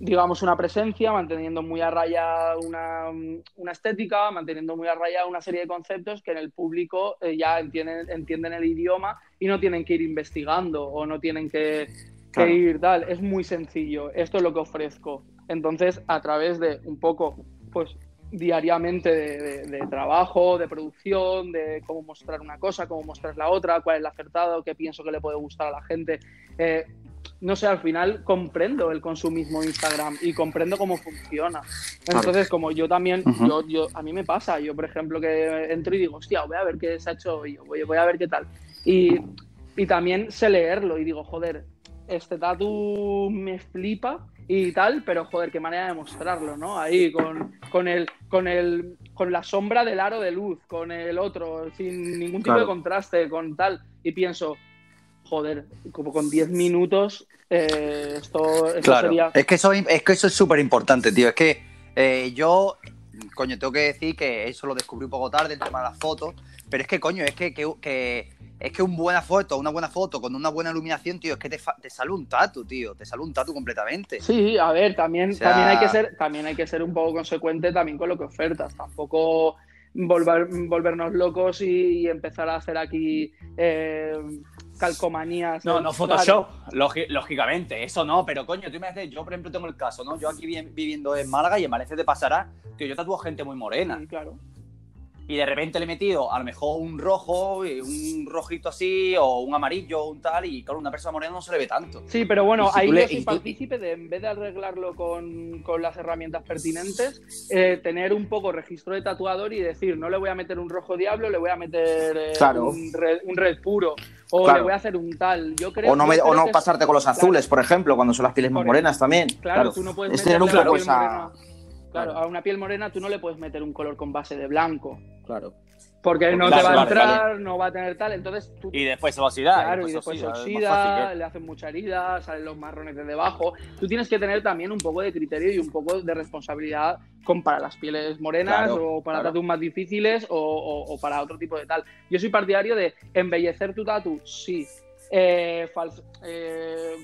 digamos, una presencia, manteniendo muy a raya una, una estética, manteniendo muy a raya una serie de conceptos que en el público eh, ya entienden, entienden el idioma y no tienen que ir investigando o no tienen que, ir tal. Es muy sencillo. Esto es lo que ofrezco. Entonces, a través de un poco, pues diariamente de, de- de trabajo, de producción, de cómo mostrar una cosa, cómo mostrar la otra, cuál es el acertado, qué pienso que le puede gustar a la gente. Eh, no sé, al final comprendo el consumismo de Instagram y comprendo cómo funciona. Entonces, como yo también, yo, yo, a mí me pasa, yo por ejemplo que entro y digo, hostia, voy a ver qué se ha hecho hoy, voy, voy a ver qué tal. Y, y también sé leerlo y digo, joder, este tatu me flipa y tal, pero joder, qué manera de mostrarlo, ¿no? Ahí con, con el, con el, con la sombra del aro de luz, con el otro, sin ningún tipo de contraste, con tal. Y pienso, joder, como con 10 minutos, eh, esto, esto Claro. sería. Es que eso es que eso es súper importante, tío. Es que eh, yo, coño, tengo que decir que eso lo descubrí un poco tarde, el tema de las fotos. Pero es que, coño, es que, que, que- es que una buena foto, una buena foto con una buena iluminación, tío, es que te, te sale un tatu, tío. Te sale un tatu completamente. Sí, a ver, también, O sea- también, hay que ser, también hay que ser un poco consecuente también con lo que ofertas. Tampoco volver, volvernos locos y, y empezar a hacer aquí eh, calcomanías. No, no Photoshop, lógi- lógicamente, eso no, pero coño, tú me haces, yo por ejemplo tengo el caso, ¿no? Yo aquí vi- viviendo en Málaga y en Valencia te pasará que yo tatúo gente muy morena Sí, claro. y de repente le he metido a lo mejor un rojo, un rojito así o un amarillo, un tal y claro, una persona morena no se le ve tanto. Sí, pero bueno, si ahí le- yo soy partícipe de, en vez de arreglarlo con, con las herramientas pertinentes, eh, tener un poco registro de tatuador y decir, no le voy a meter un rojo diablo, le voy a meter eh, Claro. un, red, un red puro, o Claro. le voy a hacer un tal. Yo creo, O no, me- o no es- pasarte con los azules, por ejemplo, cuando son las pieles más morenas también. Claro, tú no puedes un a morena. Claro, a una piel morena tú no le puedes meter un color con base de blanco. Claro. Porque no Claro, te va a vale, entrar, no va a tener tal. Entonces tú Y después se va a oxidar. Claro, y después se oxida, fácil le hacen mucha herida, salen los marrones de debajo. Tú tienes que tener también un poco de criterio y un poco de responsabilidad con para las pieles morenas Claro, o para claro. tatuajes más difíciles o, o- o para otro tipo de tal. Yo soy partidario de embellecer tu tatu, sí. Eh, eh,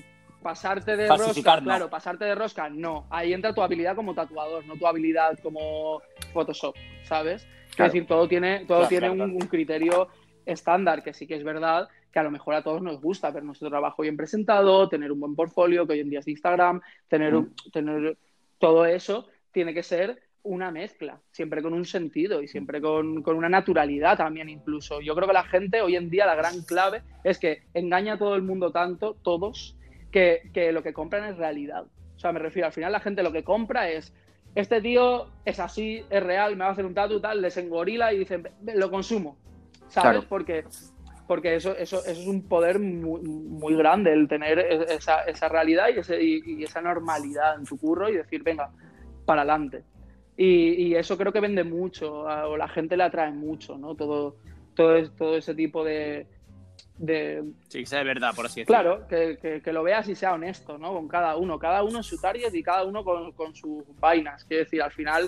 pasarte de rosca, no. claro, pasarte de rosca, no. Ahí entra tu habilidad como tatuador, no tu habilidad como Photoshop, ¿sabes? Es decir, todo tiene, todo Claro, tiene claro, un- criterio estándar, que sí que es verdad que a lo mejor a todos nos gusta ver nuestro trabajo bien presentado, tener un buen portfolio, que hoy en día es Instagram, tener, un- tener todo eso, tiene que ser una mezcla, siempre con un sentido y siempre con, con una naturalidad también incluso. Yo creo que la gente hoy en día la gran clave es que engaña a todo el mundo tanto, todos, que, que lo que compran es realidad. O sea, me refiero, al final la gente lo que compra es, este tío es así, es real, me va a hacer un tatu tal, les engorila y dicen, "Ve, lo consumo. ¿Sabes? Claro. Porque, porque eso, eso, eso es un poder muy, muy grande, el tener e- esa, esa realidad y, ese- y- y esa normalidad en tu curro y decir, venga, para adelante. Y, y eso creo que vende mucho, o la gente le atrae mucho, ¿no? Todo, todo, todo ese tipo de, de, Sí, que sea de verdad, por así decirlo. Claro, que, que- que lo veas y sea honesto, ¿no? Con cada uno, cada uno en su target y cada uno con, con sus vainas. Quiero decir, al final,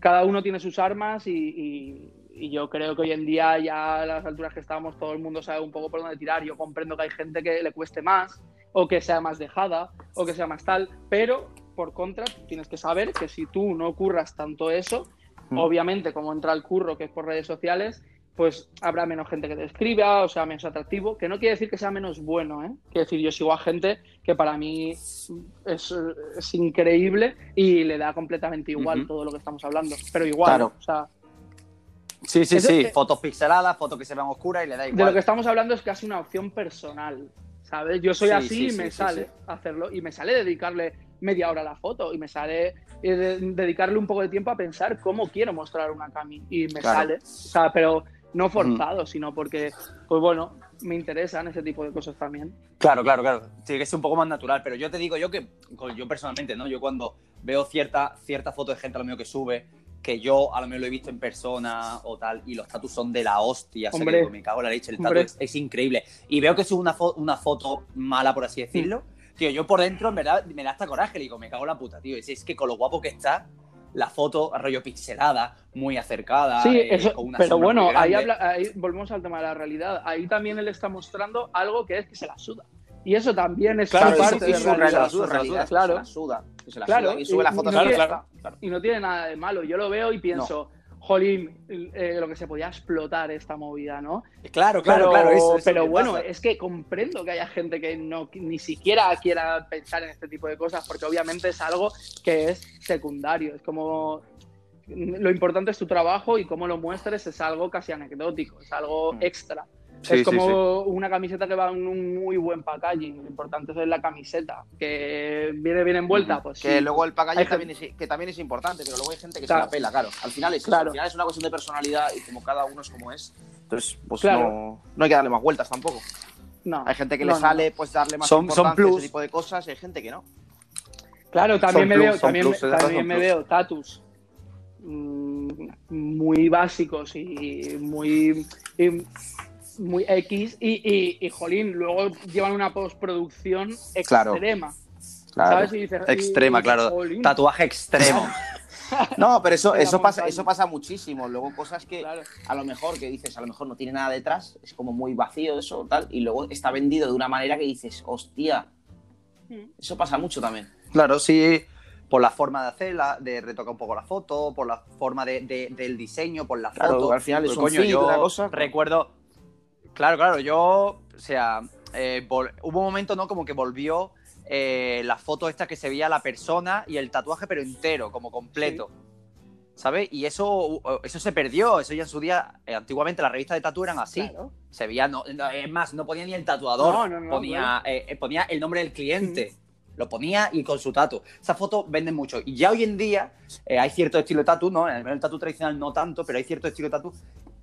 cada uno tiene sus armas y, y- y yo creo que hoy en día, ya a las alturas que estamos, todo el mundo sabe un poco por dónde tirar. Yo comprendo que hay gente que le cueste más, o que sea más dejada, o que sea más tal, pero por contra, tienes que saber que si tú no curras tanto eso, Mm. obviamente, como entra el curro, que es por redes sociales, pues habrá menos gente que te escriba, o sea, menos atractivo, que no quiere decir que sea menos bueno, ¿eh? Quiere decir, yo sigo a gente que para mí es, es increíble y le da completamente igual todo lo que estamos hablando, pero igual, Claro. o sea, Sí, sí, sí. Fotos pixeladas, fotos que se vean oscuras y le da igual. de lo que estamos hablando es casi una opción personal, ¿sabes? Yo soy Sí, así sí, y sí, me sale hacerlo y me sale dedicarle media hora a la foto y me sale eh, de- dedicarle un poco de tiempo a pensar cómo quiero mostrar una cami y me Claro. sale, o sea, pero no forzado, sino porque, pues bueno, me interesan ese tipo de cosas también. Claro, claro, claro. Tiene que ser un poco más natural. Pero yo te digo, yo que, yo personalmente, ¿no? Yo cuando veo cierta, cierta foto de gente a lo mío que sube, que yo a lo mejor lo he visto en persona o tal, y los tatus son de la hostia, Hombre. me cago en la leche, el tatu es, es increíble. Y veo que es una, fo- una foto mala, por así decirlo. Tío, yo por dentro, en verdad, me da hasta coraje, le digo, me cago en la puta, tío. Es, es que con lo guapo que está, la foto, rollo pixelada, muy acercada, Sí, eh, eso, con una pero bueno, ahí, habla- ahí volvemos al tema de la realidad. Ahí también él está mostrando algo que es que se la suda. Y eso también es Claro, parte de su realidad. realidad, su su realidad, realidad, claro. se la suda. se la Claro, suda, y sube la foto claro. Y no tiene nada de malo. Yo lo veo y pienso, jolín, eh, lo que se podía explotar esta movida, ¿no? Claro, claro, pero, claro. Eso, eso pero bueno, pasa. es que comprendo que haya gente que no ni siquiera quiera pensar en este tipo de cosas, porque obviamente es algo que es secundario. Es como lo importante es tu trabajo y cómo lo muestres es algo casi anecdótico, es algo Mm. extra. Sí, es sí, como una camiseta que va en un muy buen packaging. Lo importante es la camiseta, que viene bien envuelta, pues que sí. luego el packaging también es, que también es importante, pero luego hay gente que Claro. se la pela, claro. Al final es Claro. al final es una cuestión de personalidad y como cada uno es como es. Entonces, pues Claro. no, no hay que darle más vueltas tampoco. No, Hay gente que no, le no, sale pues darle más Son- son importancia a plus. ese tipo de cosas y hay gente que no. Claro, también Son me plus, veo, son también, plus, son también me veo tatus mm, muy básicos y muy, y muy X y, y, y, jolín, luego llevan una postproducción extrema. Claro. ¿Sabes? Y dices- y Extrema, dices, claro. jolín. Tatuaje extremo. No, pero eso, eso, pasa, eso pasa muchísimo. Luego cosas que Claro. a lo mejor que dices, a lo mejor no tiene nada detrás, es como muy vacío eso, tal, y luego está vendido de una manera que dices, hostia, Mm. eso pasa mucho también. Claro, sí. por la forma de hacerla, de retocar un poco la foto, por la forma de, de- del diseño, por la Claro, foto. al final es Pues, un coño, feed, yo una cosa. Recuerdo. Claro, claro, yo. O sea, eh, hubo un momento, ¿no? Como que volvió eh, la foto esta que se veía la persona y el tatuaje, pero entero, como completo. ¿Sabes? Y eso, eso se perdió. Eso ya en su día. eh, antiguamente las revistas de tatu eran así. Claro. Se veía, no, no, es más, no ponía ni el tatuador. No, no, no, ponía, eh, ponía el nombre del cliente. Lo ponía y con su tatu. Esa foto vende mucho. Y ya hoy en día eh, hay cierto estilo de tatu, ¿no? En el tatu tradicional no tanto, pero hay cierto estilo de tatu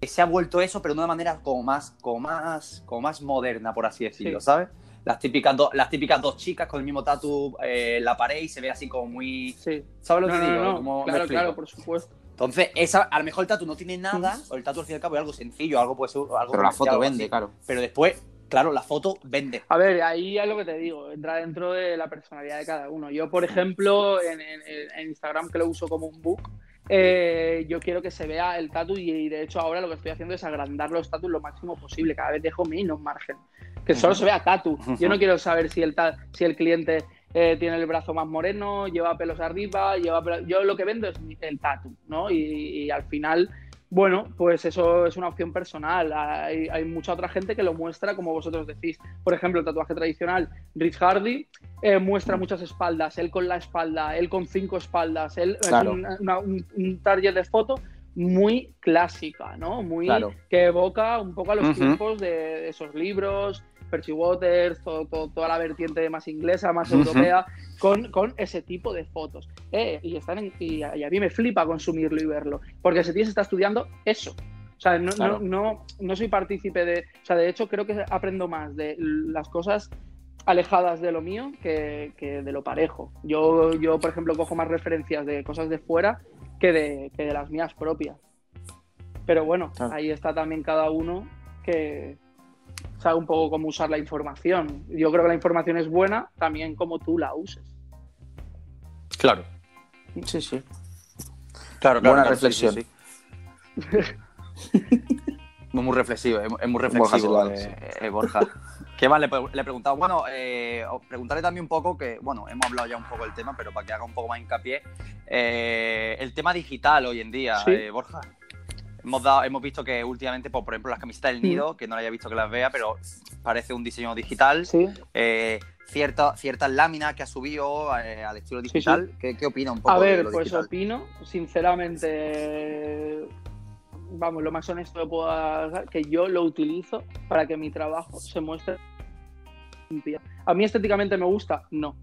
se ha vuelto eso, pero de una manera como más, como más, como más moderna, por así decirlo, Sí. ¿sabes? Las típicas, do- las típicas dos chicas con el mismo tatu eh, en la pared y se ve así como muy... Sí. ¿Sabes lo No, que no, digo? no, ¿Cómo me Claro, claro, por supuesto. Entonces, esa, a lo mejor el tatu no tiene nada, o el tatu al fin y al cabo es algo sencillo, algo puede ser algo Pero la foto vende, así. claro. Pero después, claro, la foto vende. A ver, ahí es lo que te digo, entra dentro de la personalidad de cada uno. Yo, por ejemplo, en, en- en Instagram, que lo uso como un book, eh, yo quiero que se vea el tatu y, de hecho ahora lo que estoy haciendo es agrandar los tatus lo máximo posible. Cada vez dejo menos margen. Que solo se vea tatu. Yo no quiero saber si el, si el cliente eh, tiene el brazo más moreno, lleva pelos arriba, lleva pelo- Yo lo que vendo es el tatu, ¿no? Y, y al final... Bueno, pues eso es una opción personal. Hay, hay mucha otra gente que lo muestra como vosotros decís. Por ejemplo, el tatuaje tradicional, Rich Hardy eh, muestra muchas espaldas, él con la espalda, él con cinco espaldas, él Claro. es un, una- un- un target de foto muy clásica, ¿no? Muy Claro. que evoca un poco a los tiempos de, de esos libros, Percy Waters, todo- todo- toda la vertiente más inglesa, más europea, con, con ese tipo de fotos. Eh, y, están en- y, a, y a mí me flipa consumirlo y verlo, porque ese tío se está estudiando eso. O sea, no, Claro. no, no, no soy partícipe de... O sea, de hecho creo que aprendo más de las cosas alejadas de lo mío que, que de lo parejo. Yo, yo, por ejemplo, cojo más referencias de cosas de fuera que de, que de las mías propias. Pero bueno, Claro. ahí está también cada uno que sabe un poco cómo usar la información. Yo creo que la información es buena también como tú la uses. Claro. Sí, sí. Claro, Buena claro, sí, reflexión. sí, sí. muy, muy reflexivo, es, muy Borja reflexivo, Silva, eh, eh, Borja. ¿Qué más le, le he preguntado? Bueno, eh, os preguntaré también un poco, que bueno, hemos hablado ya un poco del tema, pero para que haga un poco más hincapié, eh, el tema digital hoy en día, Sí. eh, Borja. Hemos, dado, hemos visto que últimamente, por, por ejemplo, las camisetas del nido, que no la haya visto que las vea, pero parece un diseño digital. Sí. Eh, cierta- ciertas láminas que ha subido eh, al estilo sí. digital. ¿Qué, qué opina un poco A de ver, lo pues digital? opino, sinceramente, vamos, lo más honesto que puedo dar, que yo lo utilizo para que mi trabajo se muestre limpia. ¿A mí estéticamente me gusta? No.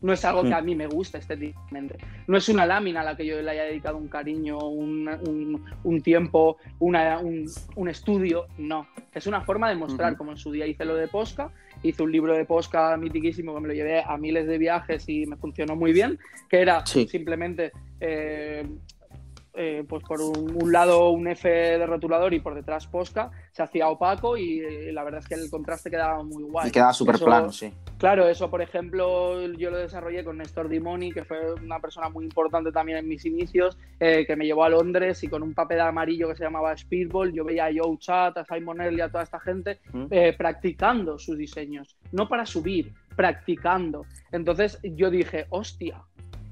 No es algo que a mí me gusta estéticamente. No es una lámina a la que yo le haya dedicado un cariño, un, un- un tiempo, una- un, un estudio. No. Es una forma de mostrar, como en su día hice lo de Posca, hice un libro de Posca mitiquísimo que me lo llevé a miles de viajes y me funcionó muy bien, que era Sí. simplemente eh, eh, pues por un, un lado un F de rotulador y por detrás Posca, se hacía opaco y eh, la verdad es que el contraste quedaba muy guay. Y queda súper plano, sí. Claro, eso por ejemplo yo lo desarrollé con Néstor Dimoni, que fue una persona muy importante también en mis inicios, eh, que me llevó a Londres y con un papel amarillo que se llamaba Speedball, yo veía a Joe Chat, a Simon a toda esta gente Mm. practicando sus diseños, no para subir, practicando. Entonces yo dije, hostia,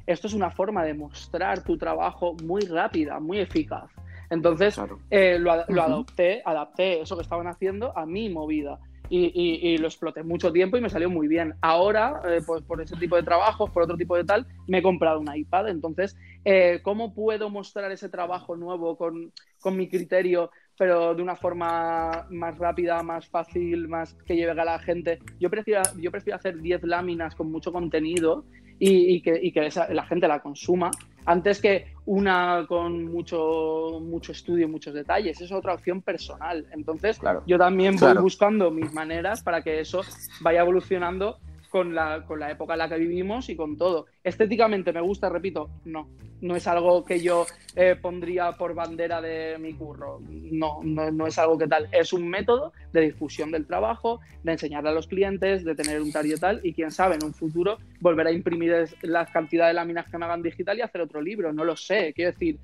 esto es una forma de mostrar tu trabajo muy rápida, muy eficaz. Entonces Claro. eh, lo, lo Ujú. adopté, adapté eso que estaban haciendo a mi movida. Y, y- y lo exploté mucho tiempo y me salió muy bien. Ahora, eh, pues por ese tipo de trabajos, por otro tipo de tal, me he comprado un iPad. Entonces, eh, ¿cómo puedo mostrar ese trabajo nuevo con, con mi criterio, pero de una forma más rápida, más fácil, más que llegue a la gente? Yo prefiero, yo prefiero hacer 10 láminas con mucho contenido y, y que, y que esa- la gente la consuma antes que una con mucho, mucho estudio y muchos detalles. Es otra opción personal. Entonces, Claro. yo también voy Claro. buscando mis maneras para que eso vaya evolucionando con la, con la época en la que vivimos y con todo. Estéticamente me gusta, repito, no. No es algo que yo eh, pondría por bandera de mi curro. No, no, no es algo que tal. Es un método de difusión del trabajo, de enseñarle a los clientes, de tener un target tal y quién sabe, en un futuro volver a imprimir la cantidad de láminas que me hagan digital y hacer otro libro. No lo sé. Quiero decir,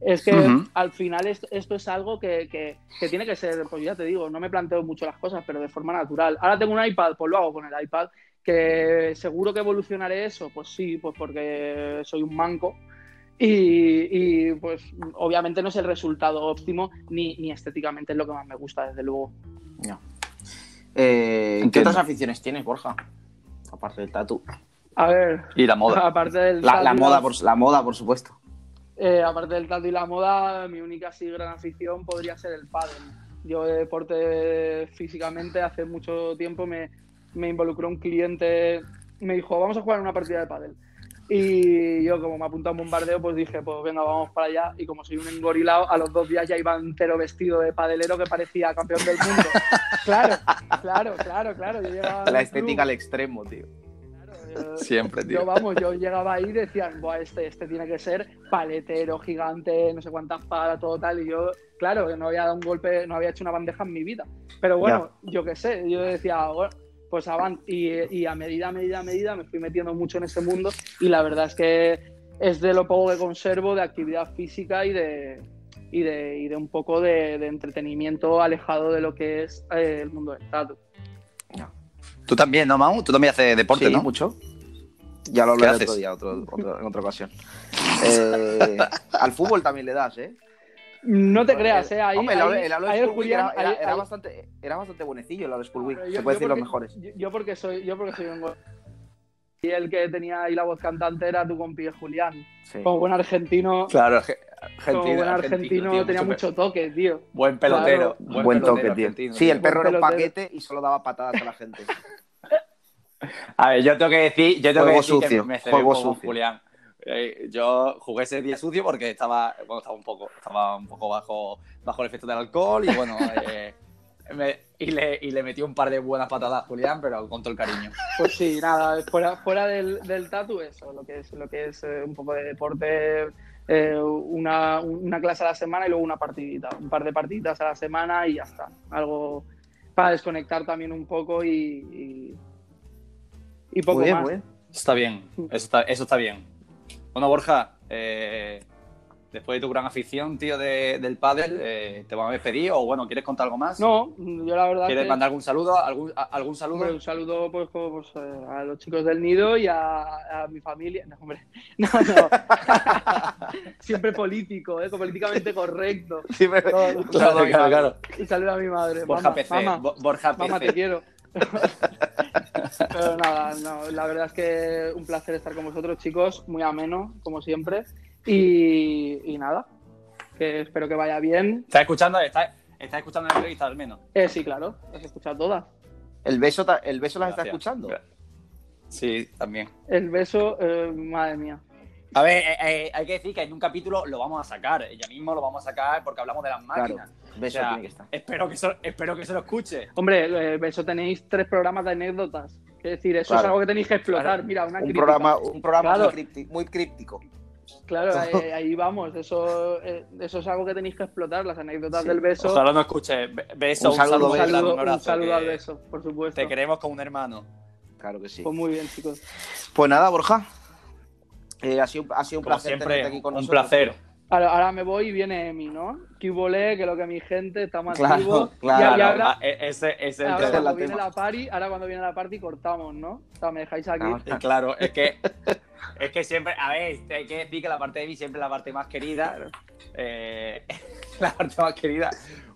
es que al final esto, esto es algo que, que- que tiene que ser, pues ya te digo, no me planteo mucho las cosas, pero de forma natural. Ahora tengo un iPad, pues lo hago con el iPad. Que seguro que evolucionaré eso, pues sí, pues porque soy un manco. Y, y, pues obviamente no es el resultado óptimo ni, ni estéticamente es lo que más me gusta, desde luego. No. Eh, ¿Qué otras aficiones tienes, Borja? Aparte del tatu. A ver, Y la moda. aparte del La, la tatu moda, por, la moda, por supuesto. Eh, aparte del tatu y la moda, mi única así gran afición podría ser el pádel. Yo de deporte físicamente hace mucho tiempo me, me involucró un cliente, me dijo, vamos a jugar una partida de pádel. Y yo como me apuntó a un bombardeo, pues dije, pues venga, vamos para allá. Y como soy un engorilado, a los dos días ya iba entero vestido de padelero que parecía campeón del mundo. claro, claro, claro, claro. Yo llevaba La estética club, al extremo, tío. claro, yo- Siempre, tío. yo, vamos, yo llegaba ahí y decían, Buah, este, este tiene que ser paletero, gigante, no sé cuántas palas, todo tal. Y yo, claro, que no había dado un golpe, no había hecho una bandeja en mi vida. Pero bueno, yo qué sé, yo decía, bueno, pues. Y, y a medida, a medida, a medida me fui metiendo mucho en ese mundo. Y la verdad es que es de lo poco que conservo de actividad física y de, y de, y de un poco de, de entretenimiento alejado de lo que es eh, el mundo del tatu. Tú también, ¿no, Mau? Tú también haces deporte, Sí, ¿no? mucho. Ya lo ¿Qué hablaré otro día, otro, otro- en otra ocasión. Eh, al fútbol también le das, ¿eh? No te creas, ¿eh? Ahí, Hombre, el, ahí- el ahí el School Week era, Julián- era- ahí- era ahí- bastante, era bastante buenecillo el Alo School Week. Se puede decir los porque- mejores. Yo, yo porque soy, yo porque soy un Y el que tenía ahí la voz cantante era tu compi Julián. Sí. Como buen argentino, Claro, arge- como argentino, buen argentino tío, tenía mucho toque, tío. Buen pelotero. Claro. Buen, toque, pelotero tío. argentino, Sí, el perro era un paquete y solo daba patadas a la gente. A ver, yo tengo que decir, yo tengo Juego que decir sucio, que me juego sucio. Julián. Eh, yo jugué ese día sucio porque estaba, bueno, estaba un poco, estaba un poco bajo, bajo el efecto del alcohol y bueno, eh, me- y, le, y le metí un par de buenas patadas a Julián, pero con todo el cariño. Pues sí, nada, fuera, fuera del, del tatu, eso, lo que es, lo que es eh, un poco de deporte, eh, una, una clase a la semana y luego una partidita, un par de partiditas a la semana y ya está. Algo para desconectar también un poco y, y, y poco bien, más. bien. Está bien, eso está, eso está bien. Bueno, Borja, eh, después de tu gran afición, tío, de- del pádel, eh, ¿te vamos a despedir o bueno, quieres contar algo más? No, yo la verdad ¿Quieres que... mandar algún saludo? ¿Algún, a- algún saludo? Hombre, un saludo pues, pues, eh, a los chicos del nido y a, a mi familia. No, hombre. No, no. Siempre político, ¿eh? políticamente correcto. Mi claro, madre. claro. Un saludo a mi madre. Borja mamá, PC. mamá, Borja mamá, te PC. quiero. Pero nada, no, la verdad es que un placer estar con vosotros, chicos. Muy ameno, como siempre. Y, y nada, que espero que vaya bien. ¿Estás escuchando? ¿Estás, estás escuchando la entrevista al menos? Eh, sí, claro, las he escuchado todas. El beso, ta- el beso las está escuchando. Sí, también. El beso, eh, madre mía. A ver, eh, eh, hay que decir que en un capítulo lo vamos a sacar. Ya mismo lo vamos a sacar porque hablamos de las Claro, máquinas. Beso O sea, tiene que estar. Espero que, eso- espero que se lo escuche. Hombre, eh, eso tenéis tres programas de anécdotas. Es decir, eso Claro. es algo que tenéis que explotar. Claro. Mira, una Un crítica. programa, un programa Claro. muy, crípti- muy críptico. Claro, eh, ahí vamos. Eso, eh, eso es algo que tenéis que explotar. Las anécdotas Sí. del beso. Ojalá no escuche. Be- Beso, Un un saludo, un beso. saludo, un abrazo, un saludo al beso, por supuesto. Te queremos como un hermano. Claro que sí. Pues muy bien, chicos. Pues nada, Borja. Eh, ha, sido, ha sido un Como placer siempre, tenerte aquí con un nosotros. placer. Ahora, ahora me voy y viene Emi, ¿no? Que volé, que lo que mi gente está más Claro, activo. claro. Y- y Claro, ahora, ah, e- ese, ese es el ahora ese es tema. cuando viene tema. la party, ahora cuando viene la party cortamos, ¿no? O sea, me dejáis aquí. Ah, Eh, Claro, es que, es que siempre, a ver, hay que decir que la parte de mí siempre es la parte más querida. Eh, la parte más querida.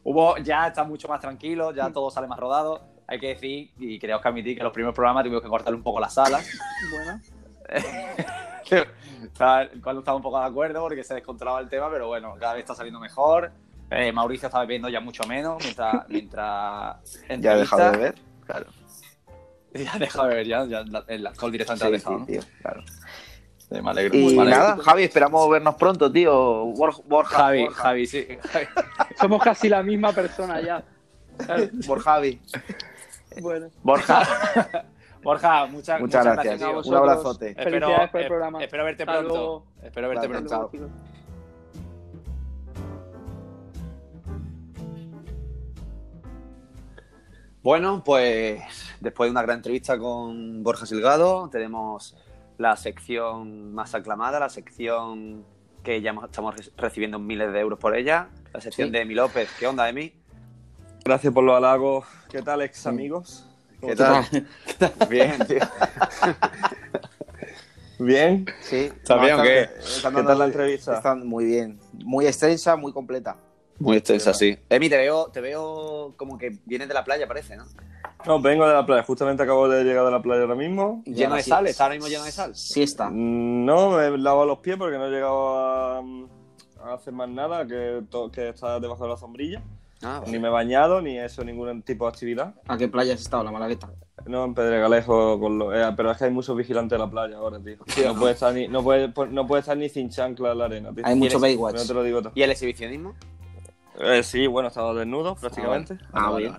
Hubo, ya está mucho más tranquilo, ya todo sale más rodado. Hay que decir, y creo que admitir que los primeros programas tuvimos que cortarle un poco la sala. Bueno, Estaba- el cual no estaba un poco de acuerdo porque se descontrolaba el tema, pero bueno, cada vez está saliendo mejor. Eh, Mauricio está bebiendo ya mucho menos mientras. mientras Ya he dejado de ver. Claro. Ya ha dejado de beber, ya, ya la- el alcohol directamente ha Sí, dejado. sí, ¿no? tío, claro. Sí, me alegro. Y me alegro. nada, Javi, esperamos vernos pronto, tío. Bor- Borja. Javi, Borja, Javi, sí. Javi. somos casi la misma persona ya. Borjavi. Bueno, Borja. Borja, muchas, Muchas gracias. Un abrazote. Felicidades por el eh, programa. espero verte Hasta pronto. luego. Espero verte Hasta pronto. luego. Bueno, pues después de una gran entrevista con Borja Silgado, tenemos la sección más aclamada, la sección que ya estamos re- recibiendo miles de euros por ella, la sección Sí. de Emi López. ¿Qué onda, Emi? Gracias por los halagos. ¿Qué tal, ex amigos? ¿Qué tal? Bien, tío. Bien. Sí. ¿Está bien o qué? ¿Qué dando- tal la entrevista? Están muy bien. Muy extensa, muy completa. Muy extensa, sí. Emi, te veo, te veo como que vienes de la playa, parece, ¿no? No, vengo de la playa. Justamente acabo de llegar de la playa ahora mismo. Lleno de sí. sal, está ahora mismo lleno de sal. Siesta. Mm, No, me he lavado los pies porque no he llegado a, a hacer más nada que estar debajo de la sombrilla. Ah, Ni me he bañado, ni he hecho ningún tipo de actividad. ¿A qué playa has estado, la Malagueta? No, en Pedregalejo, con lo- eh, pero es que hay muchos vigilantes de la playa ahora, tío. Sí, no, puede estar ni, no, puede, no puede estar ni sin chancla en la arena, tío. Hay mucho Baywatch. No te lo digo todo. ¿Y el exhibicionismo? Eh, sí, bueno, estaba desnudo prácticamente. Ah, vale, bien.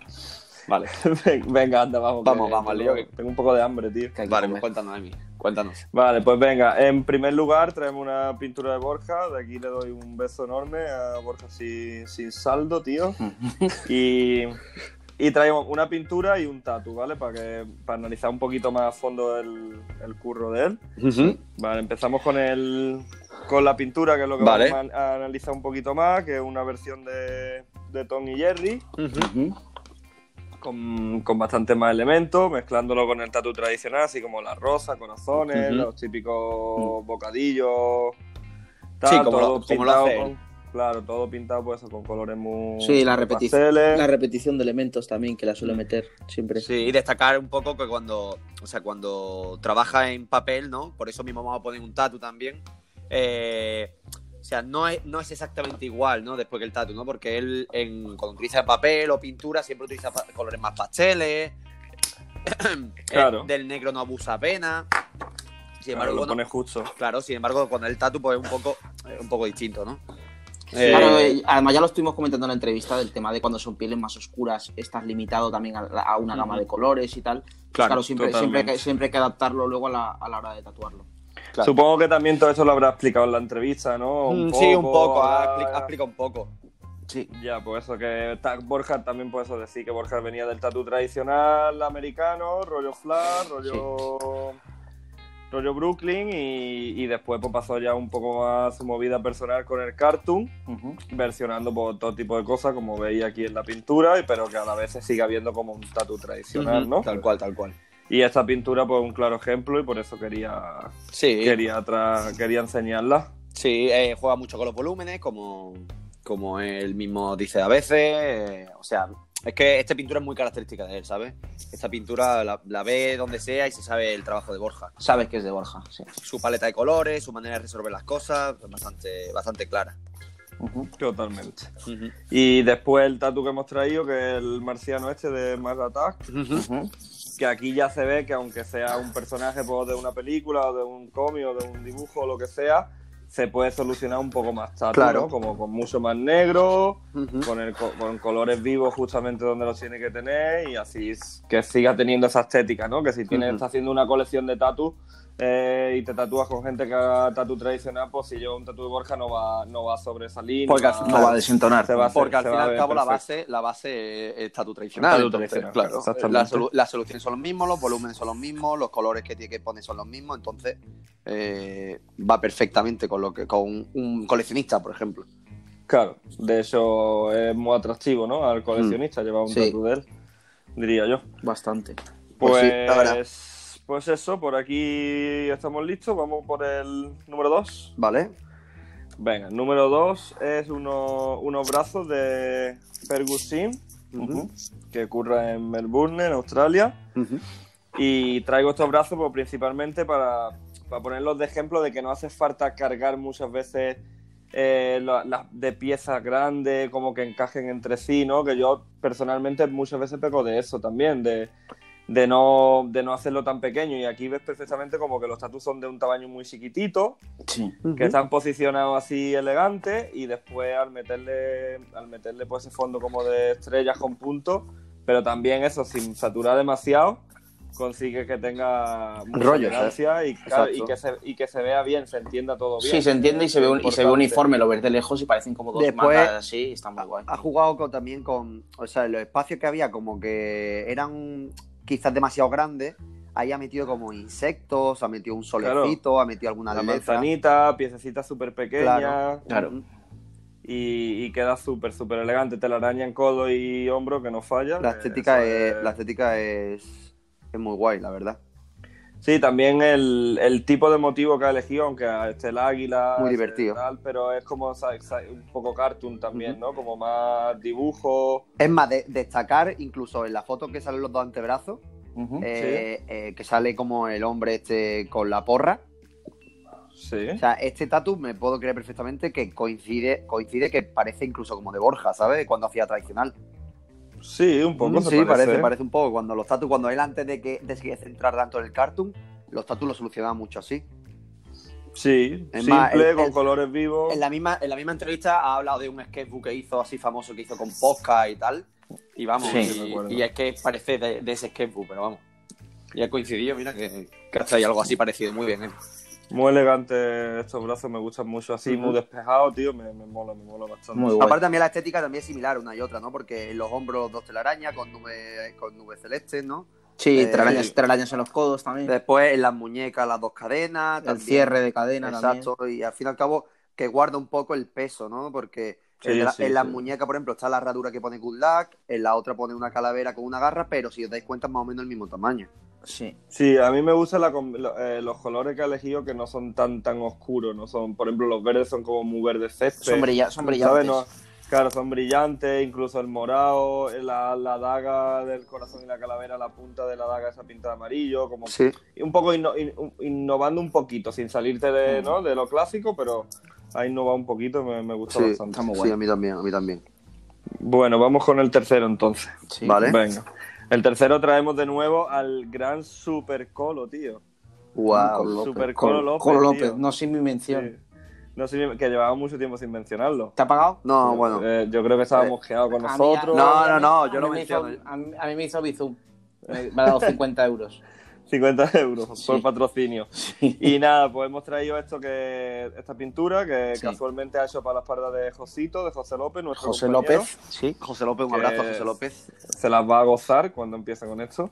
vale. Vale, Ven- Venga, anda, vamos. Vamos, que vamos, al lío tengo un poco de hambre, tío. Que vale comer. pues cuéntanos, Emi. Cuéntanos. Vale, pues venga, en primer lugar traemos una pintura de Borja, de aquí le doy un beso enorme a Borja sin, sin saldo, tío. y, y traemos una pintura y un tatu, ¿vale? Para que para analizar un poquito más a fondo el, el curro de él. Vale, empezamos con el con la pintura, que es lo que Vale. vamos a, a analizar un poquito más, que es una versión de, de Tom y Jerry, Ujú. Con, con bastante más elementos, mezclándolo con el tatu tradicional, así como la rosa, corazones, los típicos bocadillos, Sí, como todo lo- como lo pintado hace él. con- Claro, todo pintado pues con colores muy Sí, la pasteles. La repetición de elementos también, que la suele meter siempre. Sí, y destacar un poco que cuando, o sea, cuando trabaja en papel, ¿no? Por eso mismo vamos a poner un tatu también. eh, sea, no es, no es exactamente igual, ¿no? Después que el tatu, ¿no? Porque él, en, cuando utiliza papel o pintura, siempre utiliza pa- colores más pasteles. Claro. Eh, del negro no abusa apenas. Sin Claro, embargo, lo pone justo. claro, sin embargo, cuando el tatu, pues es un poco, es un poco distinto, ¿no? Claro, Eh, eh, además ya lo estuvimos comentando en la entrevista del tema de cuando son pieles más oscuras, estás limitado también a, a una gama de colores y tal. Pues Claro, Claro, siempre, siempre, totalmente. hay que- siempre hay que adaptarlo luego a la, a la hora de tatuarlo. Claro. Supongo que también todo eso lo habrá explicado en la entrevista, ¿no? Mm, sí, un poco, ha, expli- ha explicado un poco. Sí. Ya, pues eso, que Borja también puede eso decir que Borja venía del tatu tradicional americano, rollo flash, rollo, rollo Brooklyn y, y después pues pasó ya un poco más su movida personal con el cartoon, versionando pues, todo tipo de cosas como veis aquí en la pintura, y- pero que a la vez se siga viendo como un tatu tradicional, ¿no? Tal cual, tal cual. Y esta pintura pues un claro ejemplo y por eso quería, Sí, quería, tra- quería enseñarla. sí eh, juega mucho con los volúmenes, como, como él mismo dice a veces. eh, o sea, es que esta pintura es muy característica de él, ¿sabes? Esta pintura la, la ve donde sea y se sabe el trabajo de Borja. Sabes que es de Borja, sí. Su paleta de colores, su manera de resolver las cosas, es bastante, bastante clara. Ujú. Totalmente. Y después el tatu que hemos traído, que es el marciano este de Mars Attack, Ujú. Que aquí ya se ve que aunque sea un personaje pues, de una película o de un cómic o de un dibujo o lo que sea, se puede solucionar un poco más tatu, Claro. ¿no? Como con mucho más negro, Ujú. con, el, co- con colores vivos justamente donde los tiene que tener y así es- que siga teniendo esa estética, ¿no? Que si tienes, Ujú. estás haciendo una colección de tatu eh, y te tatúas con gente que haga tatu tradicional, pues si lleva un tatu de Borja no va, no va a sobresalir. Porque no va- final- No va a desentonar. Se va a hacer- Porque al fin y al cabo la base, la base es tatu tradicional. Tatu entonces, tradicional, claro, exactamente. las, solu- las soluciones son los mismos, los volúmenes son los mismos, los colores que tiene que poner son los mismos, entonces eh, va perfectamente con lo que con un, coleccionista, por ejemplo. Claro, de hecho es muy atractivo, ¿no? Al coleccionista llevar un Sí. tatu de él, diría yo. Bastante. Pues Pues, sí, la verdad. Pues eso, por aquí estamos listos. Vamos por el número 2. ¿Vale? Venga, el número 2 es uno- unos brazos de Fergus Sim, Ujú. que ocurre en Melbourne, en Australia. Y traigo estos brazos pues, principalmente para, para ponerlos de ejemplo de que no hace falta cargar muchas veces eh, la- de piezas grandes, como que encajen entre sí, ¿no? Que yo personalmente muchas veces peco de eso también, de, de, no, de no hacerlo tan pequeño. Y aquí ves perfectamente como que los tatus son de un tamaño muy chiquitito, Sí. que están posicionados así elegantes y después al meterle al meterle pues ese fondo como de estrellas con puntos pero también eso sin saturar demasiado consigue que tenga mucha Rollo, y, claro, Exacto. y, que se, y que se vea bien se entienda todo bien Sí, se entiende y se ve, un- y se ve Importante. uniforme, lo ves de lejos y parecen como dos Después- matas así, está muy guay. Ha jugado con- también con. O sea, los espacios que había, como que eran quizás demasiado grandes. Ahí ha metido como insectos, ha metido un solecito, ha metido alguna la letra. manzanita piececitas súper pequeñas Claro. Claro. y, y queda súper, súper elegante. Telaraña en codo y hombro que no falla. La que estética, es, la estética es, es muy guay, la verdad. Sí, también el, el tipo de motivo que ha elegido, aunque esté el águila. Muy divertido. tal, pero es como un poco cartoon también, ¿no? Como más dibujo. Es más, de- destacar incluso en la foto que salen los dos antebrazos, eh, eh, que sale como el hombre este con la porra. Sí. O sea, este tatu me puedo creer perfectamente que coincide, coincide que parece incluso como de Borja, ¿sabes? Cuando hacía tradicional. Sí, un poco Mm, se sí, parece. parece, parece un poco. Cuando los tatus, cuando él antes de que de centrar tanto en el cartoon, los tatus lo solucionaban mucho así. Sí, Es simple, más, el- con el- colores vivos. En la, misma, en la misma entrevista ha hablado de un sketchbook que hizo así famoso que hizo con podcast y tal. Y vamos, Sí, y, es que parece de, de ese sketchbook, pero vamos. Y ha coincidido, mira, que, que hasta hay algo así parecido. Muy bien, ¿eh? Muy elegante estos brazos, me gustan mucho así, muy despejados, tío, me, me mola, me mola bastante. Muy. Aparte también la estética también es similar una y otra, ¿no? Porque en los hombros dos telarañas con nubes con nubes celestes, ¿no? Sí, Eh, telarañas, sí. telarañas en los codos también. Después en las muñecas las dos cadenas. el también. cierre de cadena también. Exacto, y al fin y al cabo que guarda un poco el peso, ¿no? Porque Sí, en, la, sí, en las muñecas, por ejemplo, está la herradura que pone Good Luck, en la otra pone una calavera con una garra, pero si os dais cuenta es más o menos el mismo tamaño. Sí. Sí, a mí me gustan eh, los colores que ha elegido que no son tan tan oscuros, no son, por ejemplo, los verdes son como muy verdes césped. Son, brilla- son ¿sabes? brillantes. No- claro, son brillantes, incluso el morado, la, la daga del corazón y la calavera, la punta de la daga esa pinta de amarillo, como Sí. y un poco inno- in- innovando un poquito, sin salirte Mm. de, ¿no? de lo clásico, pero ha innovado un poquito, me, me gusta Sí, bastante. está muy Sí, a mí también, a mí también. Bueno, vamos con el tercero entonces. Sí. Vale. Venga. El tercero traemos de nuevo al gran Super Colo, tío. Wow. Colo López. Super Colo, López. Colo López, tío. no sin mi mención. Sí. No sé, que llevaba mucho tiempo sin mencionarlo. ¿Te ha pagado? No, bueno. Eh, yo creo que estaba mosqueado con A mí- nosotros. No, a no, no, yo lo hizo- menciono. A mí, a mí me hizo Bizum. Me, me ha dado 50 euros. 50 euros por Sí. patrocinio. Y nada, pues hemos traído esto que esta pintura que Sí. casualmente ha hecho para la espalda de Josito, de José López, nuestro José compañero. López. Sí, José López, un abrazo a José López. Se las va a gozar cuando empiece con esto.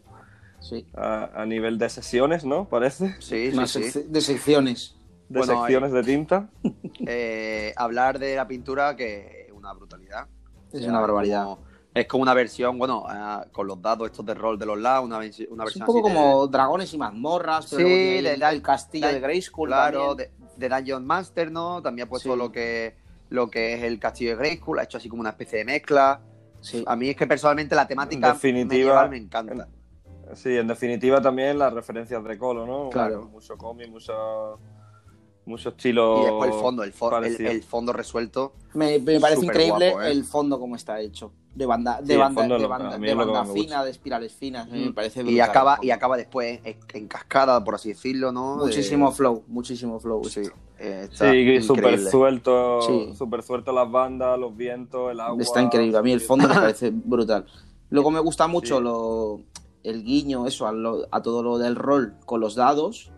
sí. A, a nivel de sesiones, ¿no? Parece. Sí, Más sec- de secciones. De Bueno, secciones de tinta. Eh, hablar de la pintura que es una brutalidad. Es O sea, una barbaridad. como- es como una versión, bueno, ah, con los dados estos de rol de los lados, una, una Es un versión poco así de- como dragones y mazmorras, pero Sí, de el, castillo de Grayskull Claro, también. de, de Dungeon Master, ¿no? También ha puesto Sí. lo que lo que es el castillo de Grayskull, ha hecho así como una especie de mezcla. Sí. A mí es que personalmente la temática En definitiva, medieval me encanta. Sí, en definitiva también las referencias de Colo, ¿no? Claro. Mucho cómic, mucho, mucho estilo. Y después el fondo, el, fo- el, fondo resuelto. Me, me parece increíble guapo, ¿eh? el fondo como está hecho. De banda, Sí, de banda, de lo- banda, de banda fina, de espirales finas. Me parece Y brutal acaba, el y acaba después en, en cascada, por así decirlo, ¿no? De- Muchísimo flow, muchísimo flow. Sí, eh, está Sí, súper suelto, Sí. súper suelto las bandas, los vientos, el agua. Está increíble. A mí el fondo me parece brutal. Luego me gusta mucho Sí. lo, el guiño, eso, a, lo- a todo lo del rol con los dados.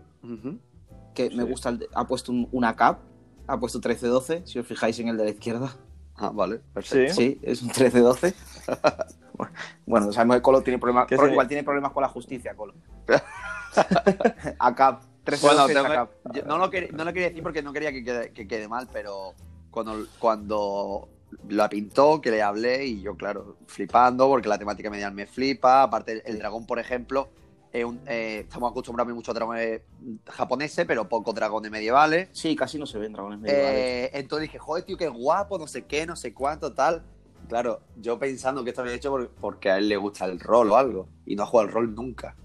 Que me Sí. gusta. el ha puesto un- una cap, ha puesto 13-12, si os fijáis en el de la izquierda. Ah, vale, perfecto. Sí. Sí, es un 13-12. bueno, sabemos que Colo tiene problemas. ¿Qué Colo se- igual tiene problemas con la justicia, Colo. Acap. 13-12 Bueno, tengo ACAP. yo no, lo quería, no lo quería decir porque no quería que quede, que quede mal, pero cuando, cuando la pintó, que le hablé y yo, claro, flipando porque la temática medial me flipa. Aparte, el dragón, por ejemplo, es un- eh, estamos acostumbrados a muchos dragones japoneses, pero pocos dragones medievales. Sí, casi no se ven dragones medievales. Eh, entonces dije, joder, tío, qué guapo, no sé qué, no sé cuánto, tal. Claro, yo pensando que esto había hecho por- porque a él le gusta el rol o algo. Y no ha jugado al rol nunca.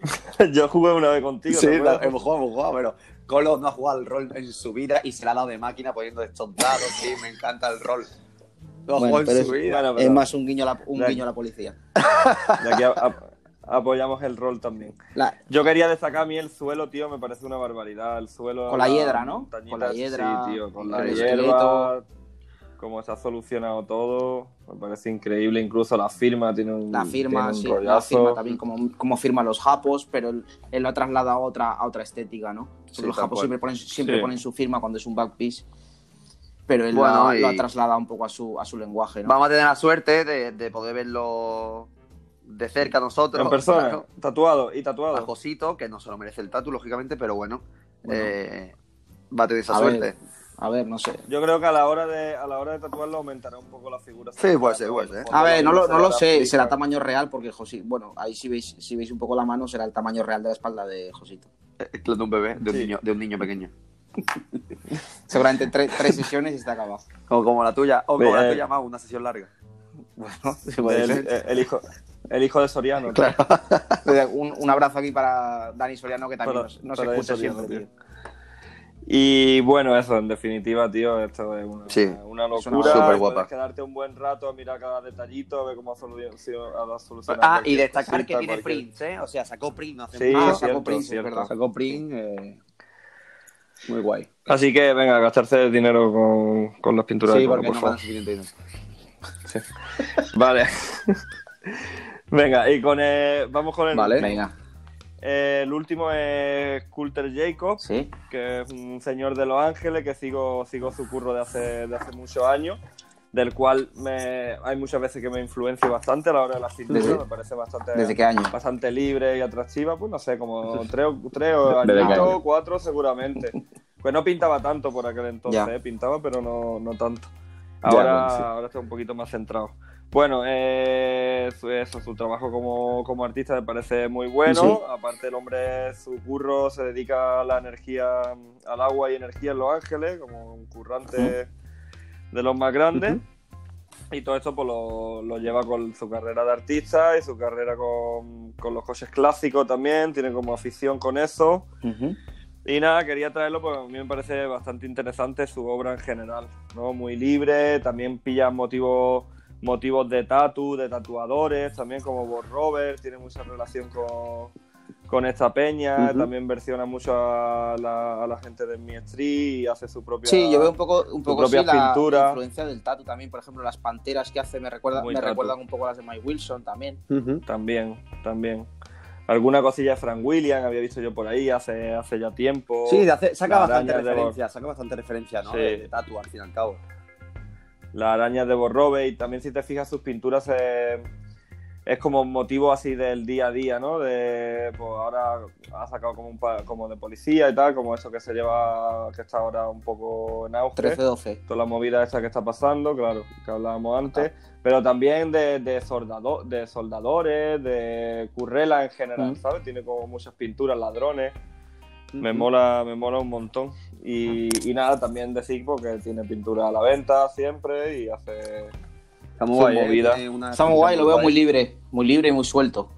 Yo jugué una vez contigo. Sí, hemos jugado, hemos jugado, pero Colo no ha jugado al rol en su vida y se la ha dado de máquina poniendo estos dados. Sí, me encanta el rol. No ha Bueno, jugado pero en su es- vida. Bueno, es más un guiño a la, un guiño a la policía. de aquí a- a- apoyamos el rol también. La- Yo quería destacar a mí el suelo, tío, me parece una barbaridad. El suelo. Con la hiedra, ¿no? Con la hiedra, Sí, tío, con el la esqueleto. hierba. Cómo se ha solucionado todo. Me parece increíble. Incluso la firma tiene un. La firma, tiene un sí, la firma también como, como firman los japos, pero él, él lo ha trasladado a otra, a otra estética, ¿no? Porque Sí, los japos cual. siempre, ponen, siempre Sí. ponen su firma cuando es un backpiece, pero él Bueno, lo, ha, y- lo ha trasladado un poco a su, a su lenguaje, ¿no? Vamos a tener la suerte de, de poder verlo de cerca nosotros. En persona, claro, tatuado y A tatuado. Josito, que no se lo merece el tatu, lógicamente, pero bueno, Bueno. eh, va a tener esa A ver, suerte. A ver, no sé. Yo creo que a la hora de, a la hora de tatuarlo aumentará un poco la figura. Sí, puede ser, puede ser. A ver, no lo, no lo sé, Gráfica. será tamaño real porque José, bueno, ahí si veis, si veis un poco la mano será el tamaño real de la espalda de Josito. Es de un bebé, de un, Sí. niño, de un niño pequeño. Seguramente tre- tres sesiones y está acabado. Como, como la tuya, o como Ve, la eh, tuya más, una sesión larga. Bueno, sí puede El, ser. el hijo, el hijo de Soriano. Claro. un, un abrazo aquí para Dani Soriano que también Para- nos, nos escucha Soriano, siempre, tío. tío. Y bueno, eso, en definitiva, tío, esto es una, Sí. una Es locura. súper Puedes guapa. quedarte un buen rato a mirar cada detallito, a ver cómo ha solucionado. Ah, y destacar que tiene cualquier- prints, ¿eh? O sea, sacó print no hace Sí. Ah, sacó es verdad. Sacó Pring, eh, muy guay. Así que venga, gastarse el dinero con, con las pinturas Sí, de porque por no suficiente dinero. Vale. venga, y con el, vamos con el, Vale. Venga, el último es Coulter Jacob, sí. que es un señor de Los Ángeles que sigo, sigo su curro de hace, de hace muchos años, del cual me, hay muchas veces que me influencia bastante a la hora de las pinturas, ¿Desde- me parece bastante, ¿Desde qué año? bastante libre y atractiva, pues no sé, como tres, o- tres o ¿Desde qué añitos, año? cuatro seguramente. Pues no pintaba tanto por aquel entonces, Ya. ¿eh? pintaba, pero no, no tanto. Ya, Ahora, bueno, sí. ahora está un poquito más centrado. Bueno, eh, su- eso, su trabajo como, como artista me parece muy bueno. Sí. Aparte, el hombre, su curro se dedica a la energía, al agua y energía en Los Ángeles, como un currante de los más grandes. Y todo esto pues, lo, lo lleva con su carrera de artista y su carrera con, con los coches clásicos también. Tiene como afición con eso. Ujú. Y nada, quería traerlo porque a mí me parece bastante interesante su obra en general, ¿no? Muy libre, también pilla motivos motivos de tatu, de tatuadores, también como Bob Robert, tiene mucha relación con, con esta peña, también versiona mucho a la, a la gente de Mi Street y hace su propia... Sí, yo veo un poco, un poco propia sí, la pintura. influencia del tatu también. Por ejemplo, las panteras que hace me, recuerda, Muy me tatu. recuerdan un poco las de Mike Wilson también. También, también. Alguna cosilla de Frank Williams había visto yo por ahí hace, hace ya tiempo. Sí, hace- saca La bastante de referencia, saca bastante referencia, ¿no? Sí. De, de Tatu, al fin y al cabo. Las arañas de Borrobe y también si te fijas sus pinturas eh, es como motivo así del día a día, ¿no? De pues ahora ha sacado como un pa- como de policía y tal, como eso que se lleva que está ahora un poco en auge. 13-12. Toda la movida esta que está pasando, claro, que hablábamos antes, pero también de, de, soldado- de soldadores, de currela en general, Mm. ¿sabes? Tiene como muchas pinturas, ladrones. Me mola, me mola un montón. Y, y nada, también decir porque tiene pintura a la venta siempre y hace. Está muy Su guay, ¿eh? movida. Muy guay, lo veo guay. muy libre, muy libre y muy suelto.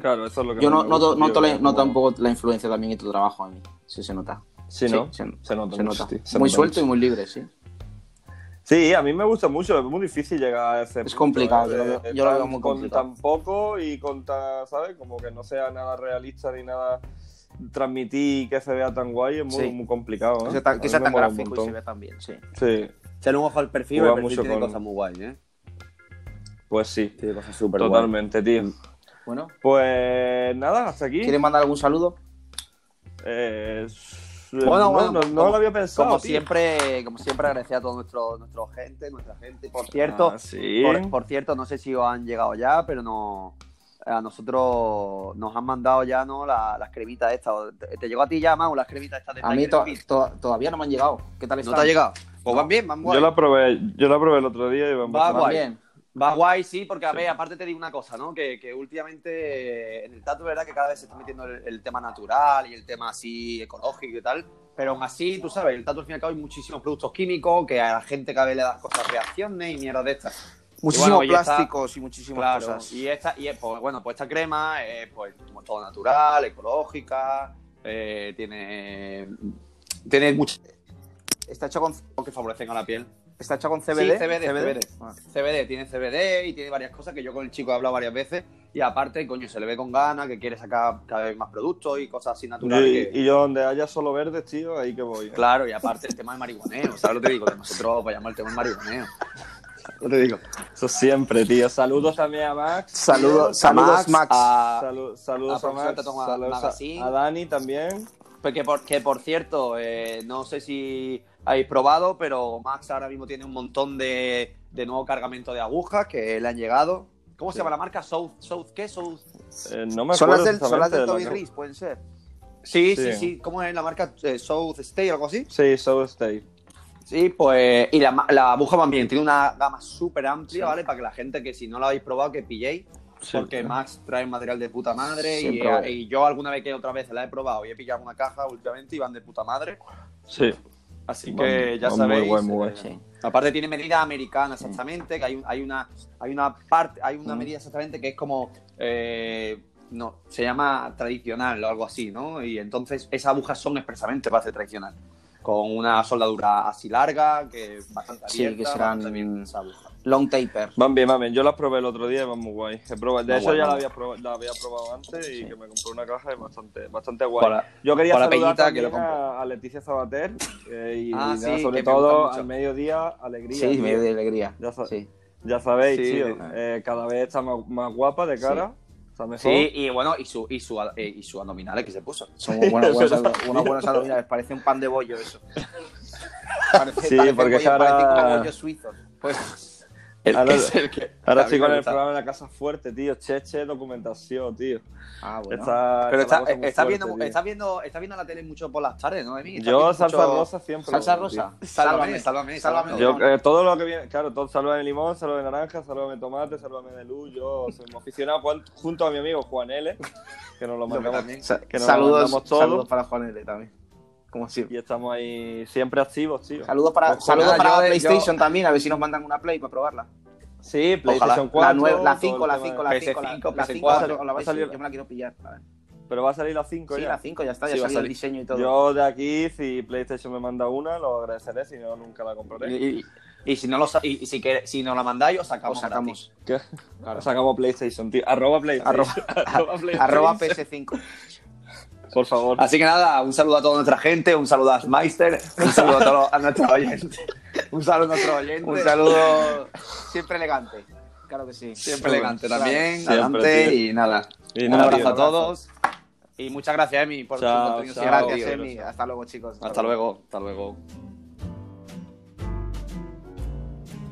Claro, eso es lo que Yo no, me noto, gusta, tío, noto, la, que noto como- un poco la influencia también en tu trabajo a mí. Sí, se nota. Sí, ¿no? Sí, se, Se nota se nota. tío, se muy nota suelto mucho. y muy libre, sí. Sí, a mí me gusta mucho, es muy difícil llegar a ese Es punto, complicado, ¿eh? yo lo De- yo lo veo muy Con complicado. tan poco y con tan, ¿sabes? Como que no sea nada realista ni nada transmitir que se vea tan guay, es muy, Sí. muy complicado, ¿eh? Que sea tan, que sea gráfico y se ve tan bien, sí. Sí, Echale un ojo al perfil, Juega el perfil mucho tiene con- cosas muy guay, ¿eh? pues sí, Tiene cosas súper guay. totalmente, tío. Bueno, Pues nada, hasta aquí. ¿quieren mandar algún saludo? Eh, Bueno, no, bueno, no, no como- lo había pensado. Como tío. siempre, como siempre, agradecer a toda nuestro, nuestra gente, nuestra gente. Por cierto, Ah, sí. por, por cierto, no sé si os han llegado ya, pero no, a nosotros nos han mandado ya no La- las cremitas estas. ¿Te, te llegó a ti ya, Mau, las cremitas estas de A mí to- to- todavía no me han llegado. ¿Qué tal ¿No están? te ha llegado? Pues van bien, van guay. Yo la probé, yo la probé el otro día y van Va bien. Va guay, sí, porque a ver, aparte te digo una cosa, ¿no? Que, que últimamente eh, en el tatu, ¿verdad? Que cada vez se está metiendo el, el tema natural y el tema así ecológico y tal. Pero aún así, tú sabes, el tatu al fin y al cabo hay muchísimos productos químicos que a la gente cada vez le da cosas reacciones y mierda de estas. Muchísimos bueno, y esta- plásticos y muchísimas Claro, cosas. y esta, y pues, bueno, pues esta crema es pues como todo natural, ecológica, eh, tiene, tiene muchos Está hecho con, que favorecen a la piel. Está hecho con CBD. Sí, CBD, CBD. Ah. CBD, tiene CBD y tiene varias cosas que yo con el chico he hablado varias veces y aparte, coño, se le ve con ganas, que quiere sacar cada vez más productos y cosas así naturales. Y, que- y yo donde haya solo verdes, tío, ahí que voy. ¿eh? Claro, y aparte el tema del marihuaneo, ¿sabes lo que digo? Que nosotros vayamos al tema del marihuaneo. Lo te digo. Eso siempre, tío. Saludos también a Max. Saludos, A saludos, Max. a- Salu- saludos a a, Profesor Max. Saludos a, a Dani también. Pues que por, que por cierto, eh, no sé si habéis probado, pero Max ahora mismo tiene un montón de, de nuevo cargamento de agujas que le han llegado. ¿Cómo se llama la marca? South, South ¿qué? South. Eh, no me Son acuerdo las del, son las del exactamente Toby de la- Reese, pueden ser. Sí, sí, Sí. sí. ¿Cómo es la marca? Eh, South Stay o algo así. Sí, South Stay. Sí, pues. Y la, la aguja también tiene una gama súper amplia, ¿vale? Para que la gente que si no la habéis probado, que pilléis. Sí. porque Max trae material de puta madre y, Siempre. y yo alguna vez que otra vez la he probado y he pillado una caja últimamente y van de puta madre. Sí. Así Van- que ya van muy sabéis. guay, muy eh, Sí. Aparte tiene medida americana exactamente, que hay, un- hay una hay una parte, hay una Mm. medida exactamente que es como eh, no, se llama tradicional o algo así, ¿no? Y entonces esas agujas son expresamente para ser tradicional. Con una soldadura así larga, que bastante Sí, abierta, que serán- bastante bien esa aguja. Long taper. Van bien, van bien. Yo las probé el otro día y van muy guay. He probado- de Muy hecho, guay, ya la había, probado, la había probado antes y que me compré una caja y bastante, bastante guay. Para- Yo quería para saludar Peñita, que lo a, a Leticia Sabater eh, y, Ah, y nada, sí, sobre todo al mediodía, alegría. Sí, tío. medio de alegría. Ya sa- Sí. Ya sabéis, Sí, tío. sí. eh, cada vez está más, más guapa de cara. Sí, y bueno, y su, y su, eh, y su abdominales que se puso. Son buenos, buenos, unos buenos abdominales. Parece un pan de bollo eso. Parece, Sí, parece porque bollo, ahora- parece como bollos suizos. Pues el, Ahora- es el que. Ahora estoy con el programa de la casa fuerte, tío. Cheche, documentación, tío. Ah, bueno. Está, Pero está está, está fuerte, viendo, tío. está, viendo, está viendo la tele mucho por las tardes, ¿no, Emi? Yo salsa mucho- rosa siempre. Salsa tío. rosa. Sálvame, sálvame, sálvame. Yo, eh, todo lo que viene, claro, todo salva de limón, salva de naranja, salva de tomate, salva de luz. Yo soy muy aficionado Juan- junto a mi amigo Juan L, que nos lo mandamos, que nos saludos, mandamos todo. saludos para Juan L también. Como siempre. y estamos ahí siempre activos, tío. Saludos para, Ojalá, saludos para yo- PlayStation también, a ver si nos mandan una Play para probarla. Sí, PlayStation Ojalá. 4. la, nueve- la todo 5, el la tema 5, de- la 5, la, PS5, la 5 PS4. la vais Va a salir- yo me la quiero pillar. A ver. Pero va a salir la 5 Sí, ya. la 5 ya está, ya Sí, salió el diseño y todo. Yo de aquí, si PlayStation me manda una, lo agradeceré, si no, nunca la compraré. Y, y- y si no lo y, y si, que, si nos la mandáis, os sacamos. Os sacamos. ¿Qué? Claro. Sacamos PlayStation, tío. Arroba PlayStation. Arroba PlayStation. Arroba PS5. Por favor. Así que nada, un saludo a toda nuestra gente, un saludo a Meister, un saludo a, todos- a nuestros oyentes. Un saludo a nuestros oyentes. Un saludo siempre elegante. Claro que sí. Siempre elegante Claro. también. Siempre, adelante tío. y nada. Y un nada, abrazo tío, a todos. Y muchas gracias, Emi, por Chao, tu contenido. chao. Gracias. Emi. Hasta luego, chicos. Hasta luego. Hasta luego.